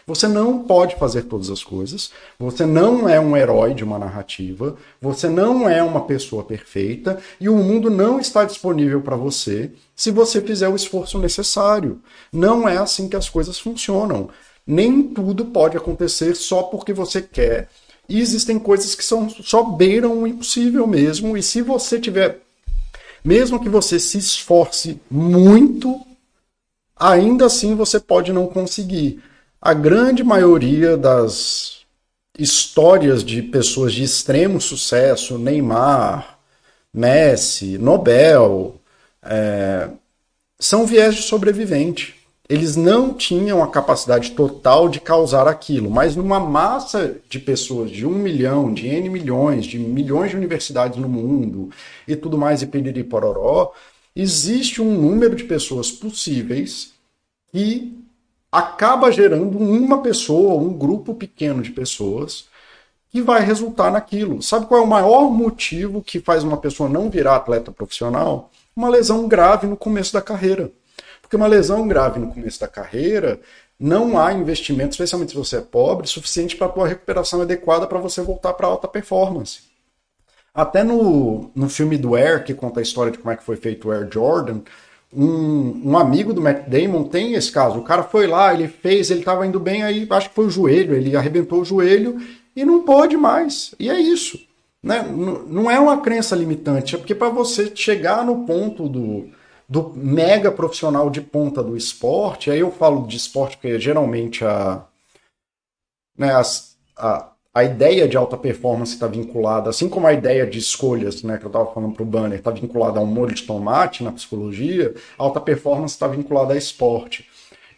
Você não pode fazer todas as coisas, você não é um herói de uma narrativa, você não é uma pessoa perfeita e o mundo não está disponível para você se você fizer o esforço necessário. Não é assim que as coisas funcionam. Nem tudo pode acontecer só porque você quer. E existem coisas que são só beiram o impossível mesmo, e se você tiver mesmo que você se esforce muito, ainda assim você pode não conseguir a grande maioria das histórias de pessoas de extremo sucesso, Neymar, Messi, Nobel, é, são viés de sobrevivente. Eles não tinham a capacidade total de causar aquilo, mas numa massa de pessoas, de um milhão, de N milhões, de milhões de universidades no mundo e tudo mais, e piriri pororó, existe um número de pessoas possíveis que acaba gerando uma pessoa, um grupo pequeno de pessoas que vai resultar naquilo. Sabe qual é o maior motivo que faz uma pessoa não virar atleta profissional? Uma lesão grave no começo da carreira. Porque uma lesão grave no começo da carreira, não há investimento, especialmente se você é pobre, suficiente para a tua recuperação adequada para você voltar para alta performance. Até no, no filme do Air, que conta a história de como é que foi feito o Air Jordan, um, um, amigo do Matt Damon tem esse caso. O cara foi lá, ele fez, ele estava indo bem, aí acho que foi o joelho, ele arrebentou o joelho e não pôde mais. E é isso. Né? Não é uma crença limitante, é porque para você chegar no ponto do, do mega profissional de ponta do esporte, aí eu falo de esporte porque geralmente a, né, as, a, a ideia de alta performance está vinculada, assim como a ideia de escolhas, né, que eu estava falando para o Banner, está vinculada a um molho de tomate na psicologia, alta performance está vinculada a esporte.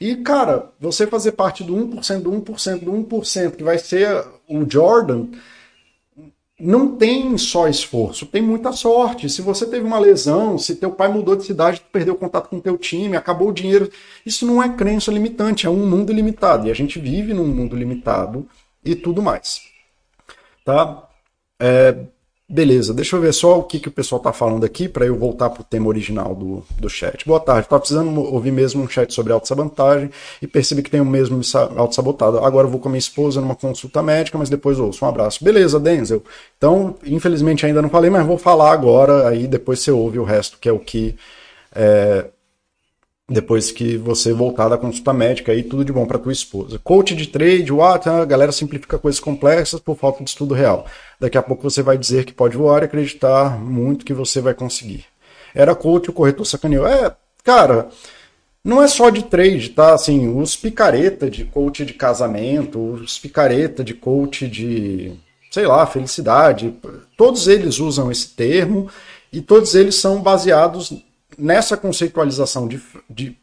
E, cara, você fazer parte do 1%, do 1%, do 1%, que vai ser o Jordan, não tem só esforço, tem muita sorte. Se você teve uma lesão, se teu pai mudou de cidade, tu perdeu contato com teu time, acabou o dinheiro, isso não é crença limitante, é um mundo limitado. E a gente vive num mundo limitado e tudo mais. Tá? É, beleza, deixa eu ver só o que, que o pessoal está falando aqui para eu voltar para o tema original do, do chat. Boa tarde, estava precisando ouvir mesmo um chat sobre autossabotagem e percebi que tenho mesmo me autossabotado. Agora eu vou com a minha esposa numa consulta médica, mas depois ouço. Um abraço. Beleza, Denzel. Então, infelizmente ainda não falei, mas vou falar agora, aí depois você ouve o resto, que é o que é, depois que você voltar da consulta médica aí, tudo de bom para tua esposa. Coach de trade, what? A galera simplifica coisas complexas por falta de estudo real. Daqui a pouco você vai dizer que pode voar e acreditar muito que você vai conseguir. Era coach, o corretor sacaneou. É, cara, não é só de trade, tá? Assim, os picareta de coach de casamento, os picareta de coach de, sei lá, felicidade, todos eles usam esse termo e todos eles são baseados nessa conceitualização de, de,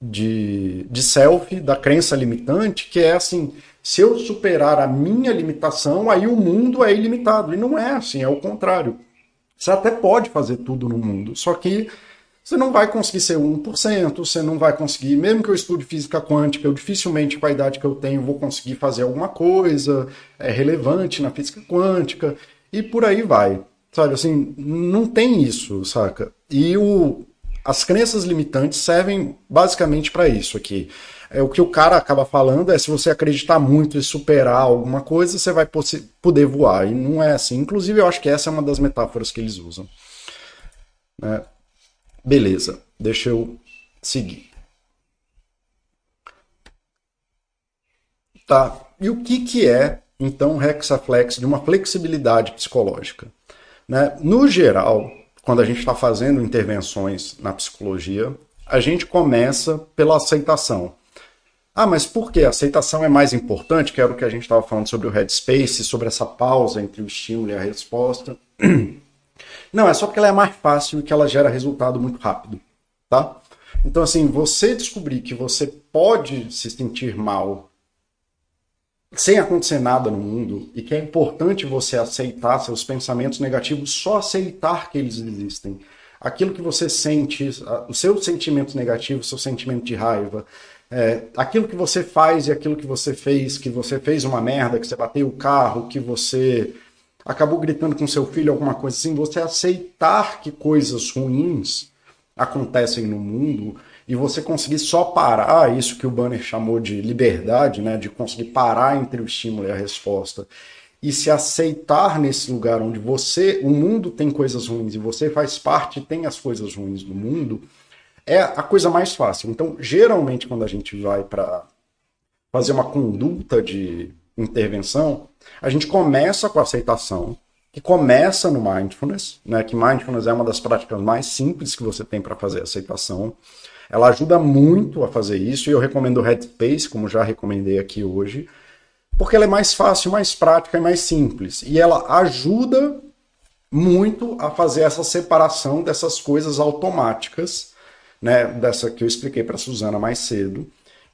de, de self, da crença limitante, que é assim, se eu superar a minha limitação, aí o mundo é ilimitado. E não é assim, é o contrário. Você até pode fazer tudo no mundo, só que você não vai conseguir ser 1%, você não vai conseguir, mesmo que eu estude física quântica, eu dificilmente, com a idade que eu tenho, vou conseguir fazer alguma coisa é, relevante na física quântica, e por aí vai. Sabe, assim, não tem isso, saca? E o, as crenças limitantes servem basicamente para isso aqui. É, o que o cara acaba falando é se você acreditar muito e superar alguma coisa, você vai poder voar. E não é assim. Inclusive, eu acho que essa é uma das metáforas que eles usam. É. Beleza, deixa eu seguir. Tá. E o que, que é, então, Hexaflex de uma flexibilidade psicológica? Né? No geral, quando a gente está fazendo intervenções na psicologia, a gente começa pela aceitação. Ah, mas por que? A aceitação é mais importante, que era o que a gente estava falando sobre o headspace, sobre essa pausa entre o estímulo e a resposta. *clears throat* Não, é só porque ela é mais fácil e que ela gera resultado muito rápido, tá? Então, assim, você descobrir que você pode se sentir mal sem acontecer nada no mundo e que é importante você aceitar seus pensamentos negativos, só aceitar que eles existem. Aquilo que você sente, os seus sentimentos negativos, seu sentimento de raiva, é, aquilo que você faz e aquilo que você fez, que você fez uma merda, que você bateu o carro, que você acabou gritando com seu filho, alguma coisa assim, você aceitar que coisas ruins acontecem no mundo e você conseguir só parar isso que o Banner chamou de liberdade, né, de conseguir parar entre o estímulo e a resposta e se aceitar nesse lugar onde você, o mundo tem coisas ruins e você faz parte, tem as coisas ruins do mundo, é a coisa mais fácil. Então, geralmente, quando a gente vai para fazer uma conduta de intervenção, a gente começa com a aceitação, que começa no mindfulness, né? Que mindfulness é uma das práticas mais simples que você tem para fazer aceitação. Ela ajuda muito a fazer isso e eu recomendo o Headspace, como já recomendei aqui hoje, porque ela é mais fácil, mais prática e mais simples. E ela ajuda muito a fazer essa separação dessas coisas automáticas né, dessa que eu expliquei para a Suzana mais cedo,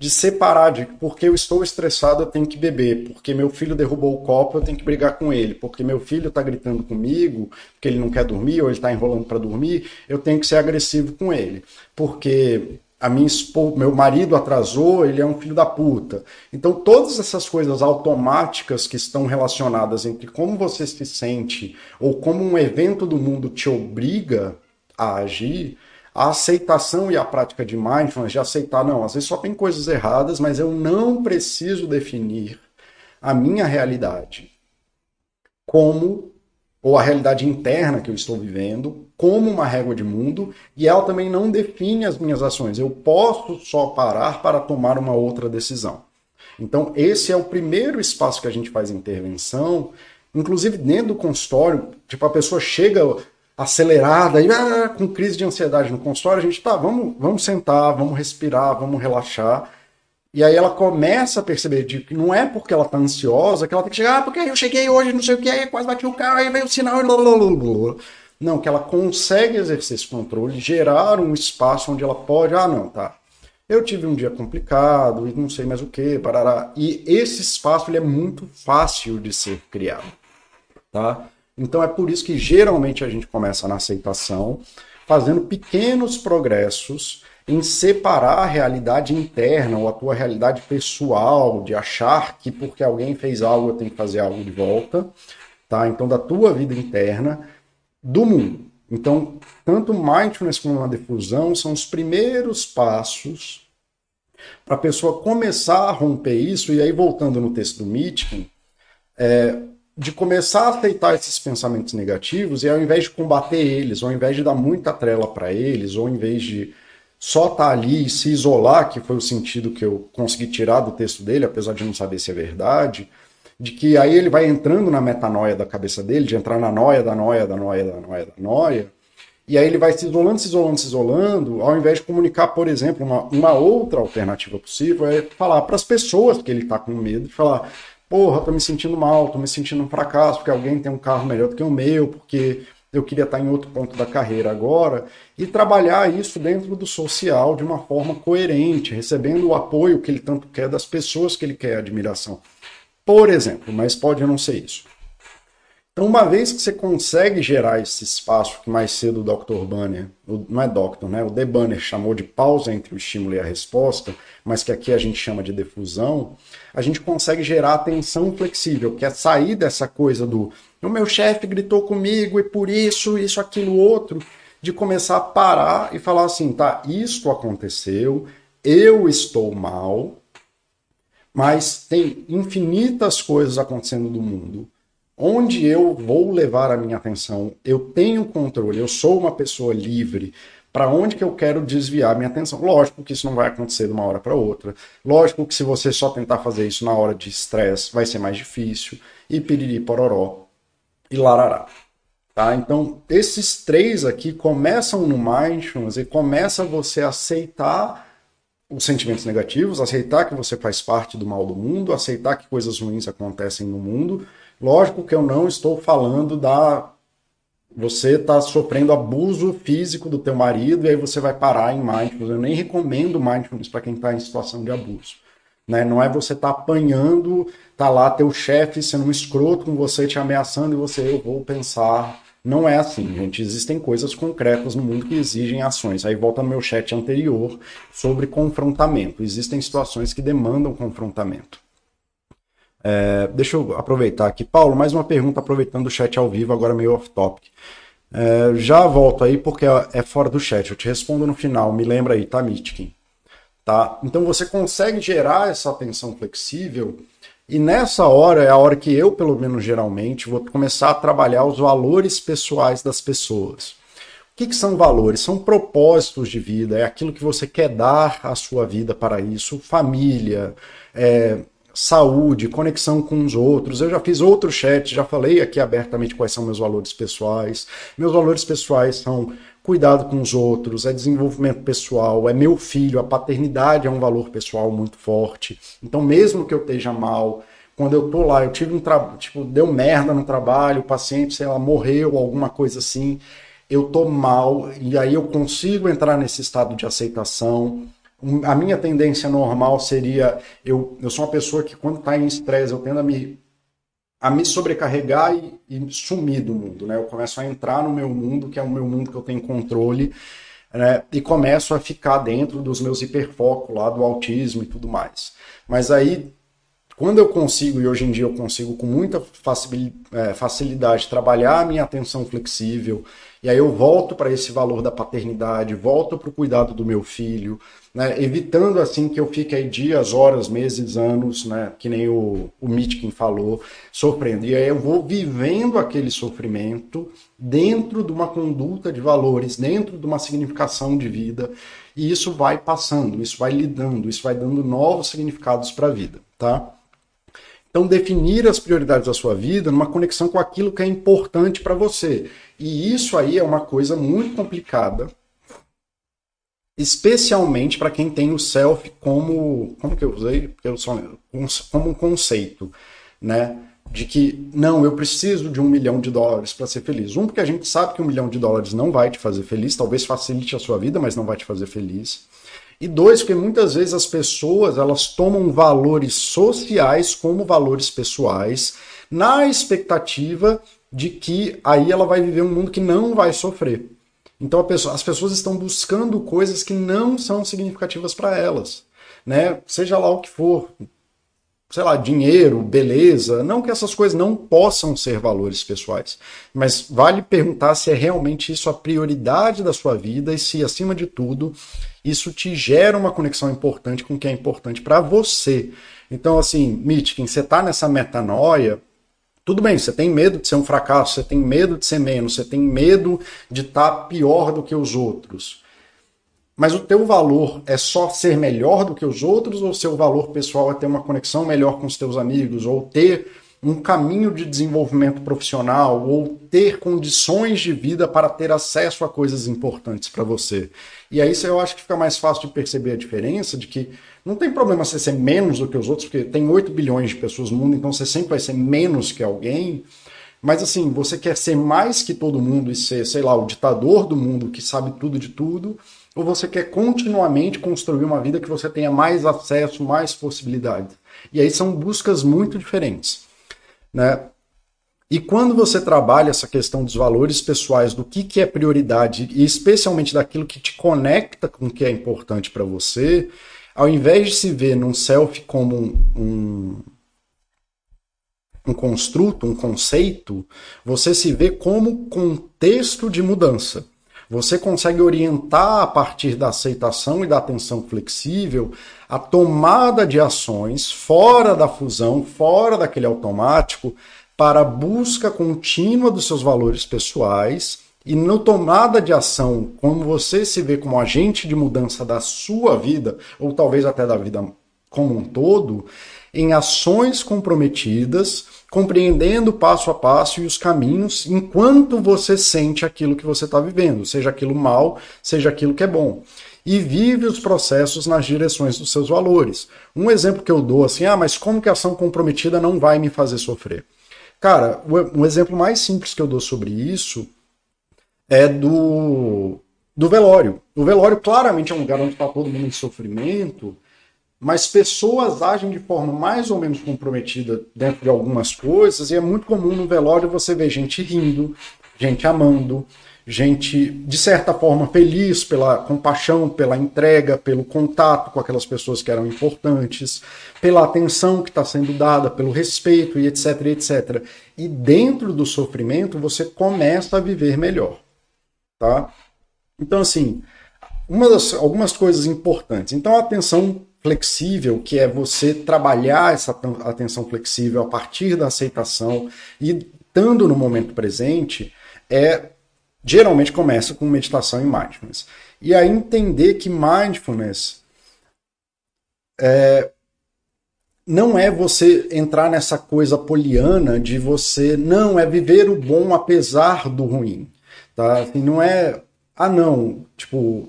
de separar de porque eu estou estressado eu tenho que beber, porque meu filho derrubou o copo eu tenho que brigar com ele, porque meu filho está gritando comigo, porque ele não quer dormir ou ele está enrolando para dormir, eu tenho que ser agressivo com ele, porque a minha esposa, meu marido atrasou, ele é um filho da puta. Então todas essas coisas automáticas que estão relacionadas entre como você se sente ou como um evento do mundo te obriga a agir, a aceitação e a prática de mindfulness, de aceitar, não, às vezes só tem coisas erradas, mas eu não preciso definir a minha realidade como, ou a realidade interna que eu estou vivendo, como uma régua de mundo, e ela também não define as minhas ações. Eu posso só parar para tomar uma outra decisão. Então, esse é o primeiro espaço que a gente faz intervenção, inclusive dentro do consultório, tipo, a pessoa chega, acelerada, e, ah, com crise de ansiedade no consultório, a gente tá, vamos, vamos sentar, vamos respirar, vamos relaxar. E aí ela começa a perceber de que não é porque ela tá ansiosa que ela tem que chegar, ah, porque eu cheguei hoje, não sei o que, aí quase bati o carro, aí veio o sinal, e blá, Não, que ela consegue exercer esse controle, gerar um espaço onde ela pode, ah, não, tá. Eu tive um dia complicado e não sei mais o que, parará. E esse espaço ele é muito fácil de ser criado, tá? Então é por isso que geralmente a gente começa na aceitação, fazendo pequenos progressos em separar a realidade interna ou a tua realidade pessoal, de achar que porque alguém fez algo eu tenho que fazer algo de volta, tá? Então da tua vida interna do mundo. Então, tanto mindfulness como a difusão são os primeiros passos para a pessoa começar a romper isso, e aí voltando no texto do Mitkin, é, de começar a aceitar esses pensamentos negativos e ao invés de combater eles, ou ao invés de dar muita trela para eles, ou ao invés de só estar tá ali e se isolar, que foi o sentido que eu consegui tirar do texto dele, apesar de não saber se é verdade, de que aí ele vai entrando na metanoia da cabeça dele, de entrar na noia da noia da noia da noia da noia, e aí ele vai se isolando, se isolando, se isolando, ao invés de comunicar, por exemplo, uma, uma outra alternativa possível, é falar para as pessoas que ele está com medo, de falar, porra, tô me sentindo mal, tô me sentindo um fracasso, porque alguém tem um carro melhor do que o meu, porque eu queria estar em outro ponto da carreira agora, e trabalhar isso dentro do social de uma forma coerente, recebendo o apoio que ele tanto quer das pessoas que ele quer admiração. Por exemplo, mas pode não ser isso. Então, uma vez que você consegue gerar esse espaço que mais cedo o Dr. Banner, não é Dr., né? O The Banner chamou de pausa entre o estímulo e a resposta, mas que aqui a gente chama de defusão, a gente consegue gerar atenção flexível, que é sair dessa coisa do o meu chefe gritou comigo e por isso, isso, aquilo, outro, de começar a parar e falar assim, tá, isto aconteceu, eu estou mal, mas tem infinitas coisas acontecendo no mundo onde eu vou levar a minha atenção, eu tenho controle, eu sou uma pessoa livre, para onde que eu quero desviar minha atenção. Lógico que isso não vai acontecer de uma hora para outra. Lógico que se você só tentar fazer isso na hora de estresse, vai ser mais difícil. E piriri pororó e larará. Tá? Então, esses três aqui começam no mindfulness e começa você a aceitar os sentimentos negativos, aceitar que você faz parte do mal do mundo, aceitar que coisas ruins acontecem no mundo, Lógico que eu não estou falando da você está sofrendo abuso físico do teu marido e aí você vai parar em mindfulness. Eu nem recomendo mindfulness para quem está em situação de abuso. Né? Não é você tá apanhando, tá lá teu chefe sendo um escroto com você, te ameaçando e você, eu vou pensar. Não é assim, gente. Existem coisas concretas no mundo que exigem ações. Aí volta no meu chat anterior sobre confrontamento. Existem situações que demandam confrontamento. É, deixa eu aproveitar aqui. Paulo, mais uma pergunta aproveitando o chat ao vivo, agora meio off-topic. É, já volto aí porque é fora do chat. Eu te respondo no final. Me lembra aí, tá, Mitkin? Tá? Então você consegue gerar essa atenção flexível e nessa hora é a hora que eu, pelo menos geralmente, vou começar a trabalhar os valores pessoais das pessoas. O que, que, são valores? São propósitos de vida, é aquilo que você quer dar à sua vida para isso, família, é, saúde, conexão com os outros. Eu já fiz outro chat, já falei aqui abertamente quais são meus valores pessoais. Meus valores pessoais são cuidado com os outros, é desenvolvimento pessoal, é meu filho, a paternidade é um valor pessoal muito forte. Então, mesmo que eu esteja mal, quando eu tô lá, eu tive um trabalho, tipo, deu merda no trabalho, o paciente, sei lá, morreu, alguma coisa assim, eu tô mal, e aí eu consigo entrar nesse estado de aceitação. A minha tendência normal seria, eu, eu sou uma pessoa que quando está em estresse, eu tendo a me a me sobrecarregar e, e, sumir do mundo, né? Eu começo a entrar no meu mundo, que é o meu mundo que eu tenho controle, né? E começo a ficar dentro dos meus hiperfocos lá do autismo e tudo mais. Mas aí, quando eu consigo, e hoje em dia eu consigo com muita é, facilidade trabalhar a minha atenção flexível, e aí eu volto para esse valor da paternidade, volto para o cuidado do meu filho, né, evitando assim que eu fique aí dias, horas, meses, anos, né, que nem o, o Mitkin falou, sofrendo. E aí eu vou vivendo aquele sofrimento dentro de uma conduta de valores, dentro de uma significação de vida, e isso vai passando, isso vai lidando, isso vai dando novos significados para a vida, tá? Então, definir as prioridades da sua vida numa conexão com aquilo que é importante para você. E isso aí é uma coisa muito complicada, especialmente para quem tem o self como. Como que eu usei? Eu só, como um conceito, né? De que, não, eu preciso de um milhão de dólares para ser feliz. Um, porque a gente sabe que um milhão de dólares não vai te fazer feliz, talvez facilite a sua vida, mas não vai te fazer feliz. E dois, porque muitas vezes as pessoas elas tomam valores sociais como valores pessoais, na expectativa de que aí ela vai viver um mundo que não vai sofrer. Então pessoa, as pessoas estão buscando coisas que não são significativas para elas, né? Seja lá o que for, sei lá, dinheiro, beleza. Não que essas coisas não possam ser valores pessoais, mas vale perguntar se é realmente isso a prioridade da sua vida e se, acima de tudo, isso te gera uma conexão importante com o que é importante para você. Então, assim, Mitkin, você está nessa metanoia, tudo bem, você tem medo de ser um fracasso, você tem medo de ser menos, você tem medo de estar tá pior do que os outros. Mas o teu valor é só ser melhor do que os outros ou o seu valor pessoal é ter uma conexão melhor com os teus amigos ou ter um caminho de desenvolvimento profissional ou ter condições de vida para ter acesso a coisas importantes para você. E aí eu acho que fica mais fácil de perceber a diferença de que não tem problema você ser menos do que os outros, porque tem 8 bilhões de pessoas no mundo, então você sempre vai ser menos que alguém. Mas assim, você quer ser mais que todo mundo e ser, sei lá, o ditador do mundo que sabe tudo de tudo, ou você quer continuamente construir uma vida que você tenha mais acesso, mais possibilidades. E aí são buscas muito diferentes. Né? E quando você trabalha essa questão dos valores pessoais, do que, que é prioridade, e especialmente daquilo que te conecta com o que é importante para você, ao invés de se ver num self como um, um, construto, um conceito, você se vê como contexto de mudança. Você consegue orientar a partir da aceitação e da atenção flexível a tomada de ações fora da fusão, fora daquele automático, para a busca contínua dos seus valores pessoais e no tomada de ação, como você se vê como agente de mudança da sua vida, ou talvez até da vida como um todo, em ações comprometidas, compreendendo passo a passo e os caminhos, enquanto você sente aquilo que você está vivendo, seja aquilo mal, seja aquilo que é bom. E vive os processos nas direções dos seus valores. Um exemplo que eu dou assim, ah, mas como que ação comprometida não vai me fazer sofrer? Cara, um exemplo mais simples que eu dou sobre isso é do, do velório. O velório claramente é um lugar onde está todo mundo em sofrimento, mas pessoas agem de forma mais ou menos comprometida dentro de algumas coisas, e é muito comum no velório você ver gente rindo, gente amando, gente de certa forma feliz pela compaixão, pela entrega, pelo contato com aquelas pessoas que eram importantes, pela atenção que está sendo dada, pelo respeito e etc, etc. E dentro do sofrimento você começa a viver melhor, tá? Então assim, das, algumas coisas importantes. Então a atenção flexível, que é você trabalhar essa atenção flexível a partir da aceitação e estando no momento presente, é geralmente começa com meditação e mindfulness. E aí entender que mindfulness é, não é você entrar nessa coisa poliana de você não é viver o bom apesar do ruim, tá? Assim, não é ah não, tipo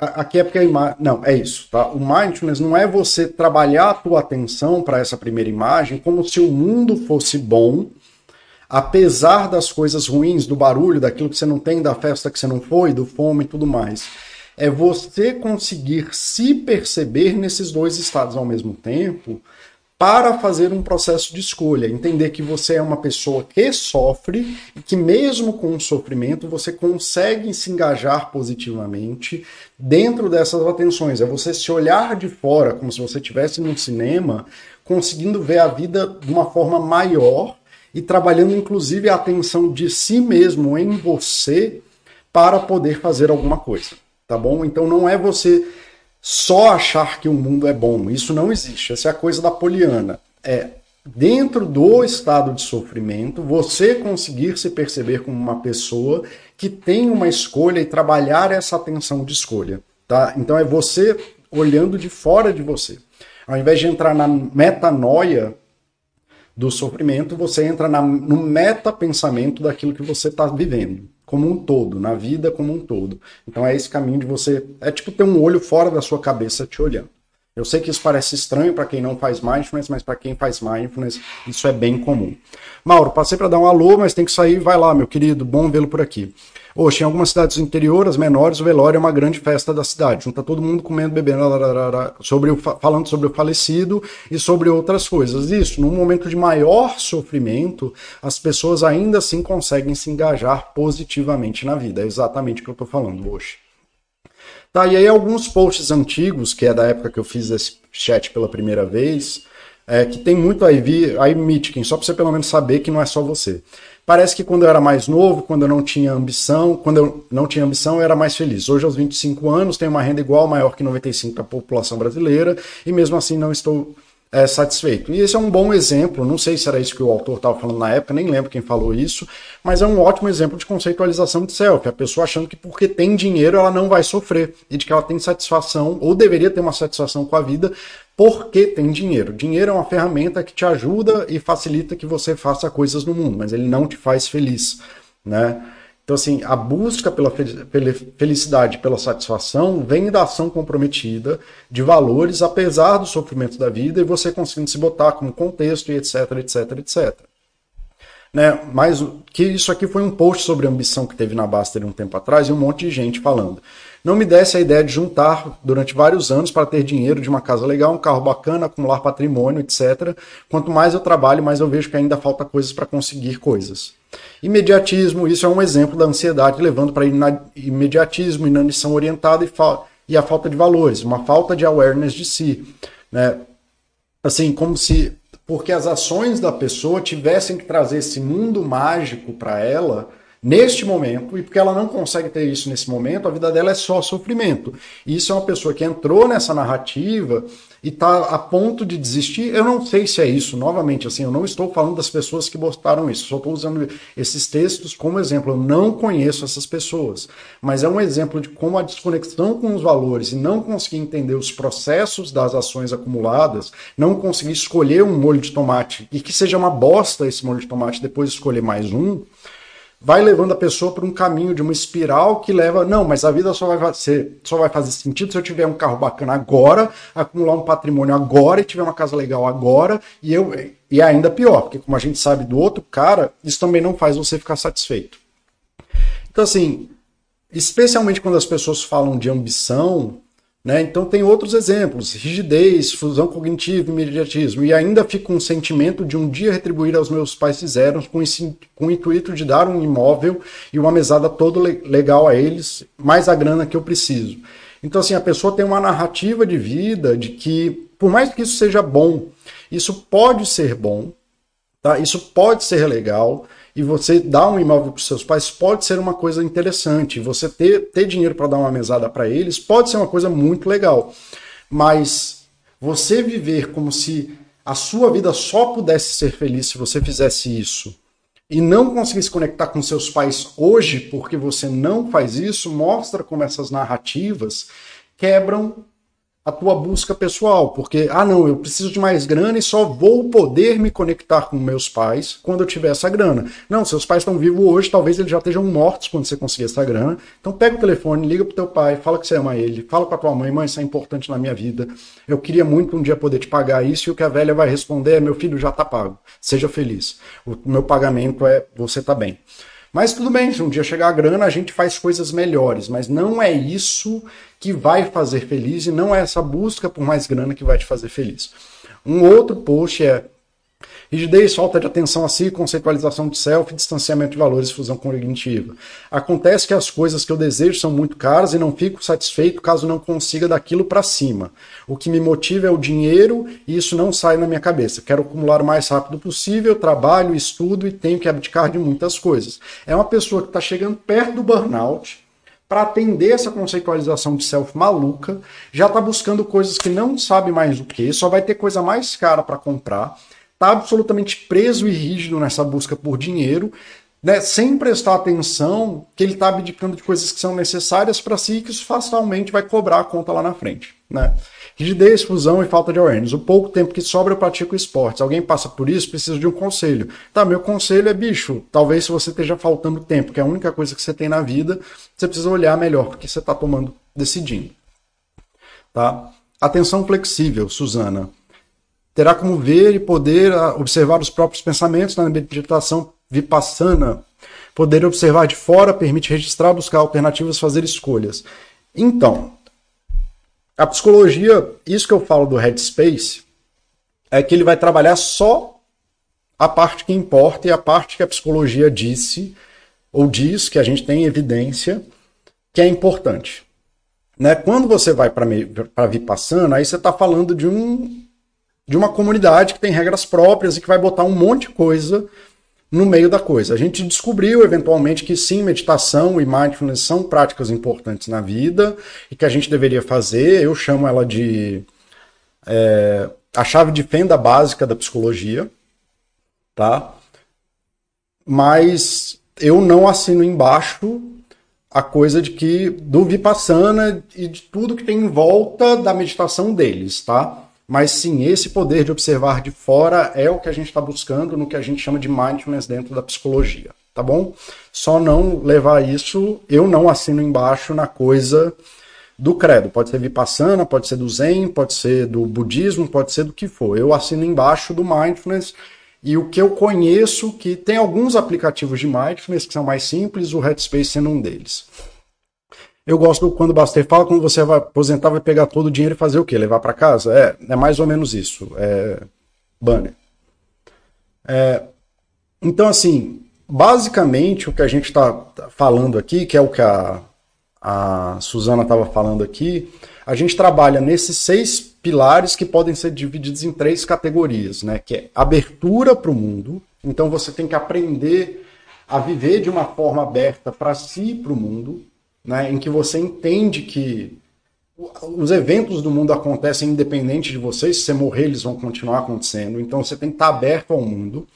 aqui é porque a imagem. Não, é isso, tá? O mindfulness não é você trabalhar a tua atenção para essa primeira imagem como se o mundo fosse bom apesar das coisas ruins, do barulho, daquilo que você não tem, da festa que você não foi, do fome e tudo mais. É você conseguir se perceber nesses dois estados ao mesmo tempo para fazer um processo de escolha, entender que você é uma pessoa que sofre e que mesmo com o sofrimento você consegue se engajar positivamente dentro dessas atenções. É você se olhar de fora como se você estivesse num cinema, conseguindo ver a vida de uma forma maior e trabalhando inclusive a atenção de si mesmo em você para poder fazer alguma coisa, tá bom? Então não é você só achar que o mundo é bom, isso não existe. Essa é a coisa da Poliana. É dentro do estado de sofrimento, você conseguir se perceber como uma pessoa que tem uma escolha e trabalhar essa atenção de escolha, tá? Então é você olhando de fora de você. Ao invés de entrar na metanoia, do sofrimento, você entra na, no meta-pensamento daquilo que você está vivendo, como um todo, na vida como um todo. Então é esse caminho de você. É tipo ter um olho fora da sua cabeça te olhando. Eu sei que isso parece estranho para quem não faz mindfulness, mas para quem faz mindfulness, isso é bem comum. Mauro, passei para dar um alô, mas tem que sair. Vai lá, meu querido, bom vê-lo por aqui. Oxe, em algumas cidades do interior, as menores, o velório é uma grande festa da cidade. Junta todo mundo comendo, bebendo, sobre o, falando sobre o falecido e sobre outras coisas. Isso, num momento de maior sofrimento, as pessoas ainda assim conseguem se engajar positivamente na vida. É exatamente o que eu estou falando hoje. Tá, e aí alguns posts antigos, que é da época que eu fiz esse chat pela primeira vez, é, que tem muito aí, aí Mitkin, só para você pelo menos saber que não é só você. Parece que quando eu era mais novo, quando eu não tinha ambição, quando eu não tinha ambição, eu era mais feliz. Hoje, aos 25 anos, tenho uma renda igual, maior que 95% da população brasileira, e mesmo assim não estou é, satisfeito. E esse é um bom exemplo, não sei se era isso que o autor estava falando na época, nem lembro quem falou isso, mas é um ótimo exemplo de conceitualização de self. A pessoa achando que porque tem dinheiro ela não vai sofrer e de que ela tem satisfação ou deveria ter uma satisfação com a vida porque tem dinheiro. Dinheiro é uma ferramenta que te ajuda e facilita que você faça coisas no mundo, mas ele não te faz feliz, né? Então, assim, a busca pela felicidade, pela satisfação, vem da ação comprometida de valores, apesar do sofrimento da vida, e você conseguindo se botar como contexto e etc, etc, etc. Né? Mas que isso aqui foi um post sobre ambição que teve na Baster um tempo atrás e um monte de gente falando. Não me desse a ideia de juntar durante vários anos para ter dinheiro de uma casa legal, um carro bacana, acumular patrimônio, etc. Quanto mais eu trabalho, mais eu vejo que ainda falta coisas para conseguir coisas. Imediatismo, isso é um exemplo da ansiedade levando para imediatismo, inanição orientada e, e, a falta de valores, uma falta de awareness de si. Né? Assim, como se. Porque as ações da pessoa tivessem que trazer esse mundo mágico para ela neste momento, e porque ela não consegue ter isso nesse momento, a vida dela é só sofrimento. E isso é uma pessoa que entrou nessa narrativa e está a ponto de desistir. Eu não sei se é isso, novamente, assim, eu não estou falando das pessoas que botaram isso, só estou usando esses textos como exemplo. Eu não conheço essas pessoas, mas é um exemplo de como a desconexão com os valores e não conseguir entender os processos das ações acumuladas, não conseguir escolher um molho de tomate e que seja uma bosta esse molho de tomate, depois escolher mais um vai levando a pessoa para um caminho de uma espiral que leva, não, mas a vida só vai, ser, só vai fazer sentido se eu tiver um carro bacana agora, acumular um patrimônio agora e tiver uma casa legal agora, e eu e é ainda pior, porque como a gente sabe do outro cara, isso também não faz você ficar satisfeito. Então assim, especialmente quando as pessoas falam de ambição, Né? Então tem outros exemplos, rigidez, fusão cognitiva, imediatismo, e ainda fica um sentimento de um dia retribuir aos meus pais fizeram com, com o intuito de dar um imóvel e uma mesada todo legal a eles, mais a grana que eu preciso. Então assim, a pessoa tem uma narrativa de vida de que, por mais que isso seja bom, isso pode ser bom, tá? isso pode ser legal, e você dar um imóvel para os seus pais pode ser uma coisa interessante. Você ter, ter dinheiro para dar uma mesada para eles pode ser uma coisa muito legal. Mas você viver como se a sua vida só pudesse ser feliz se você fizesse isso e não conseguir se conectar com seus pais hoje porque você não faz isso, mostra como essas narrativas quebram a tua busca pessoal, porque, ah, não, eu preciso de mais grana e só vou poder me conectar com meus pais quando eu tiver essa grana. Não, seus pais estão vivos hoje, talvez eles já estejam mortos quando você conseguir essa grana. Então pega o telefone, liga pro teu pai, fala que você ama ele, fala com a tua mãe, mãe, isso é importante na minha vida. Eu queria muito um dia poder te pagar isso e o que a velha vai responder é, meu filho já tá pago. Seja feliz. O meu pagamento é você tá bem. Mas tudo bem, se um dia chegar a grana, a gente faz coisas melhores, mas não é isso que vai fazer feliz e não é essa busca por mais grana que vai te fazer feliz. Um outro post é Rigidez, falta de atenção a si, conceitualização de self, distanciamento de valores fusão cognitiva. Acontece que as coisas que eu desejo são muito caras e não fico satisfeito caso não consiga daquilo para cima. O que me motiva é o dinheiro e isso não sai na minha cabeça. Quero acumular o mais rápido possível, trabalho, estudo e tenho que abdicar de muitas coisas. É uma pessoa que está chegando perto do burnout, para atender essa conceitualização de self maluca, já está buscando coisas que não sabe mais o que, só vai ter coisa mais cara para comprar, está absolutamente preso e rígido nessa busca por dinheiro, né, sem prestar atenção que ele está abdicando de coisas que são necessárias para si e que isso fatalmente vai cobrar a conta lá na frente. Né? Rigidez, fusão e falta de awareness. O pouco tempo que sobra eu pratico esportes. Alguém passa por isso, precisa de um conselho. Tá, meu conselho é, bicho, talvez se você esteja faltando tempo, que é a única coisa que você tem na vida, você precisa olhar melhor porque você está tomando, decidindo. Tá? Atenção flexível, Suzana terá como ver e poder ah, observar os próprios pensamentos na meditação vipassana. Poder observar de fora permite registrar, buscar alternativas, fazer escolhas. Então, a psicologia, isso que eu falo do headspace, é que ele vai trabalhar só a parte que importa e a parte que a psicologia disse ou diz que a gente tem evidência que é importante. Né? Quando você vai para Vipassana, aí você está falando de um de uma comunidade que tem regras próprias e que vai botar um monte de coisa no meio da coisa. A gente descobriu eventualmente que sim, meditação e mindfulness são práticas importantes na vida e que a gente deveria fazer. Eu chamo ela de é, a chave de fenda básica da psicologia, tá? Mas eu não assino embaixo a coisa de que do Vipassana e de tudo que tem em volta da meditação deles, tá? Mas sim, esse poder de observar de fora é o que a gente está buscando no que a gente chama de mindfulness dentro da psicologia, tá bom? Só não levar isso, eu não assino embaixo na coisa do credo. Pode ser vipassana, pode ser do zen, pode ser do budismo, pode ser do que for. Eu assino embaixo do mindfulness e o que eu conheço que tem alguns aplicativos de mindfulness que são mais simples, o Headspace sendo um deles. Eu gosto quando o Baster fala quando você vai aposentar, vai pegar todo o dinheiro e fazer o quê? Levar para casa? É, é mais ou menos isso. É, banner. É, então, assim, basicamente o que a gente está falando aqui, que é o que a, a Suzana estava falando aqui, a gente trabalha nesses seis pilares que podem ser divididos em três categorias, né? Que é abertura para o mundo. Então você tem que aprender a viver de uma forma aberta para si e para o mundo né, em que você entende que os eventos do mundo acontecem independente de você, se você morrer, eles vão continuar acontecendo. Então você tem que estar aberto ao mundo.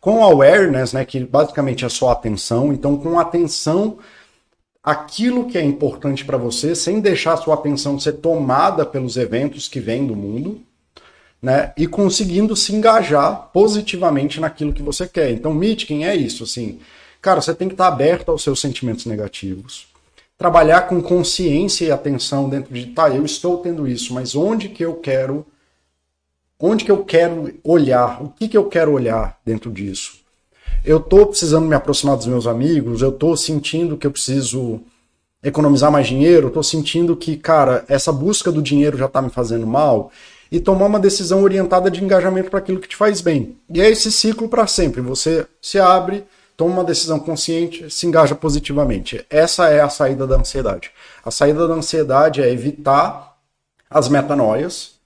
Com awareness, né, que basicamente é só atenção, então com atenção aquilo que é importante para você, sem deixar a sua atenção ser tomada pelos eventos que vêm do mundo, né, e conseguindo se engajar positivamente naquilo que você quer. Então, Mitkin é isso, assim, cara, você tem que estar aberto aos seus sentimentos negativos trabalhar com consciência e atenção dentro de, tá, eu estou tendo isso, mas onde que eu quero onde que eu quero olhar, o que que eu quero olhar dentro disso? Eu estou precisando me aproximar dos meus amigos, eu estou sentindo que eu preciso economizar mais dinheiro, estou sentindo que, cara, essa busca do dinheiro já está me fazendo mal, e tomar uma decisão orientada de engajamento para aquilo que te faz bem. E é esse ciclo para sempre. Você se abre, toma uma decisão consciente, se engaja positivamente. Essa é a saída da ansiedade. A saída da ansiedade é evitar as metanoias,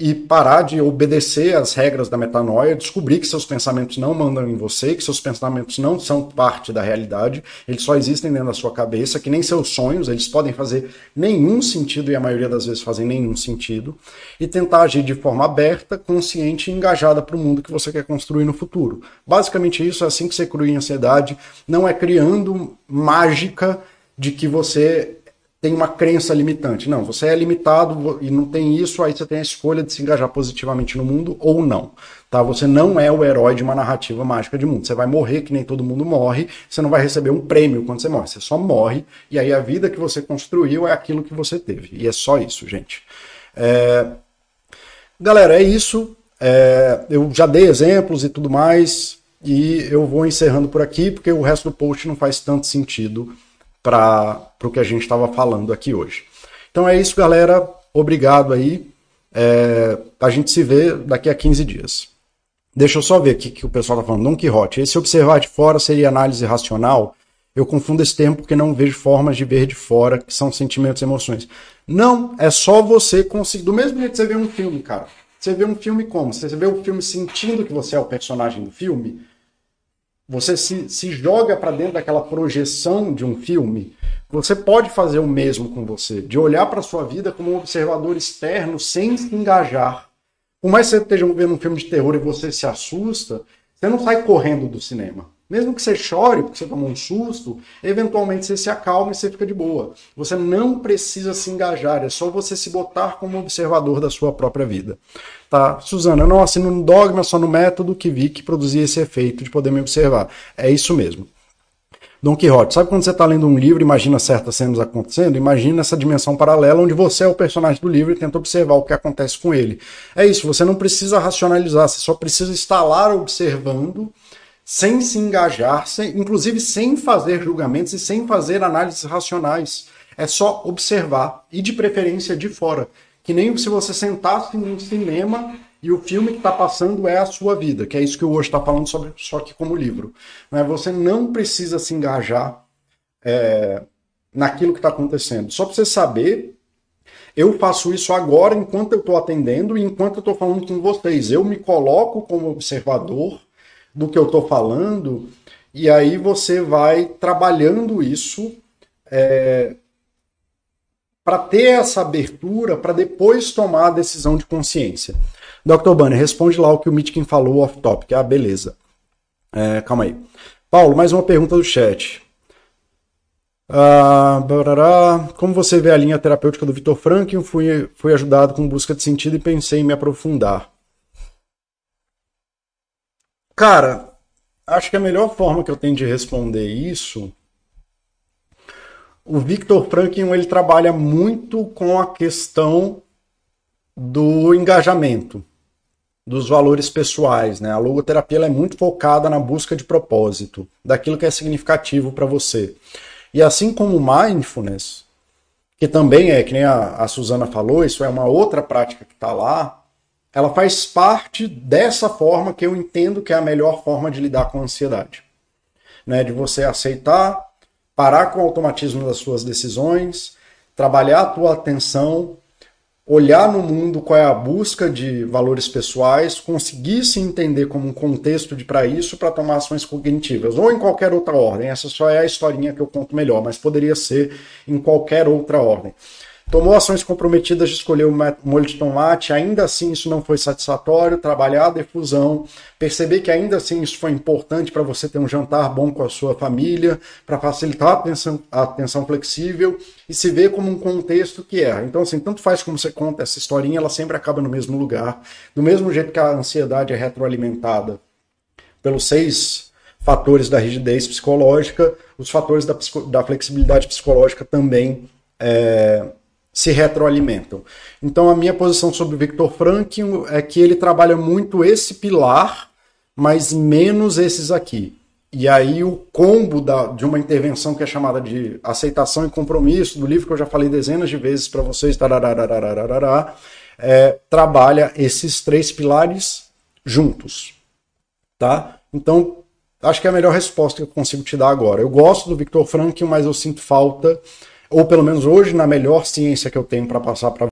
e parar de obedecer às regras da metanoia, descobrir que seus pensamentos não mandam em você, que seus pensamentos não são parte da realidade, eles só existem dentro da sua cabeça, que nem seus sonhos, eles podem fazer nenhum sentido e a maioria das vezes fazem nenhum sentido, e tentar agir de forma aberta, consciente e engajada para o mundo que você quer construir no futuro. Basicamente isso é assim que você cria ansiedade, não é criando mágica de que você tem uma crença limitante. Não, você é limitado e não tem isso, aí você tem a escolha de se engajar positivamente no mundo ou não. Tá? Você não é o herói de uma narrativa mágica de mundo. Você vai morrer que nem todo mundo morre, você não vai receber um prêmio quando você morre. Você só morre e aí a vida que você construiu é aquilo que você teve. E é só isso, gente. É... Galera, é isso. É... Eu já dei exemplos e tudo mais. E eu vou encerrando por aqui, porque o resto do post não faz tanto sentido para o que a gente estava falando aqui hoje. Então é isso, galera. Obrigado aí. É, a gente se vê daqui a 15 dias. Deixa eu só ver o que, que o pessoal está falando. Don Quixote. Esse observar de fora seria análise racional? Eu confundo esse termo porque não vejo formas de ver de fora, que são sentimentos e emoções. Não, é só você conseguir. Do mesmo jeito que você vê um filme, cara. Você vê um filme como? Você vê o um filme sentindo que você é o personagem do filme? Você se, se joga para dentro daquela projeção de um filme, você pode fazer o mesmo com você, de olhar para sua vida como um observador externo sem se engajar. Por mais que você esteja vendo um filme de terror e você se assusta, você não sai correndo do cinema. Mesmo que você chore porque você tomou um susto, eventualmente você se acalma e você fica de boa. Você não precisa se engajar, é só você se botar como observador da sua própria vida. Tá, Suzana, eu não assino no dogma, só no método que vi que produzia esse efeito de poder me observar. É isso mesmo. Dom Quixote, sabe quando você está lendo um livro e imagina certas cenas acontecendo? Imagina essa dimensão paralela onde você é o personagem do livro e tenta observar o que acontece com ele. É isso, você não precisa racionalizar, você só precisa estar lá observando sem se engajar, sem, inclusive sem fazer julgamentos e sem fazer análises racionais. É só observar e de preferência de fora. Que nem se você sentasse num cinema e o filme que está passando é a sua vida, que é isso que o hoje está falando sobre, só que como livro. Né? Você não precisa se engajar é, naquilo que está acontecendo. Só para você saber, eu faço isso agora enquanto eu estou atendendo e enquanto eu estou falando com vocês. Eu me coloco como observador do que eu estou falando, e aí você vai trabalhando isso é, para ter essa abertura para depois tomar a decisão de consciência. Dr. Banner, responde lá o que o Mitkin falou off-topic. Ah, beleza. É, calma aí. Paulo, mais uma pergunta do chat. Ah, barará. Como você vê a linha terapêutica do Vitor Frankl? Fui, fui ajudado com busca de sentido e pensei em me aprofundar. Cara, acho que a melhor forma que eu tenho de responder isso. O Victor Frankl ele trabalha muito com a questão do engajamento, dos valores pessoais. Né? A logoterapia é muito focada na busca de propósito, daquilo que é significativo para você. E assim como o mindfulness, que também é, que nem a, a Suzana falou, isso é uma outra prática que está lá, ela faz parte dessa forma que eu entendo que é a melhor forma de lidar com a ansiedade. Né? De você aceitar, parar com o automatismo das suas decisões, trabalhar a tua atenção, olhar no mundo qual é a busca de valores pessoais, conseguir se entender como um contexto de para isso para tomar ações cognitivas, ou em qualquer outra ordem. Essa só é a historinha que eu conto melhor, mas poderia ser em qualquer outra ordem. Tomou ações comprometidas de escolher o molho de tomate, ainda assim isso não foi satisfatório, trabalhar a defusão, perceber que ainda assim isso foi importante para você ter um jantar bom com a sua família, para facilitar a atenção, a atenção flexível e se ver como um contexto que é. Então, assim, tanto faz como você conta essa historinha, ela sempre acaba no mesmo lugar, do mesmo jeito que a ansiedade é retroalimentada pelos seis fatores da rigidez psicológica, os fatores da, da flexibilidade psicológica também é, se retroalimentam. Então a minha posição sobre o Victor Frankl é que ele trabalha muito esse pilar, mas menos esses aqui. E aí o combo da, de uma intervenção que é chamada de aceitação e compromisso, do livro que eu já falei dezenas de vezes para vocês, é, trabalha esses três pilares juntos. Tá? Então, acho que é a melhor resposta que eu consigo te dar agora. Eu gosto do Victor Frankl, mas eu sinto falta, ou pelo menos hoje, na melhor ciência que eu tenho para passar para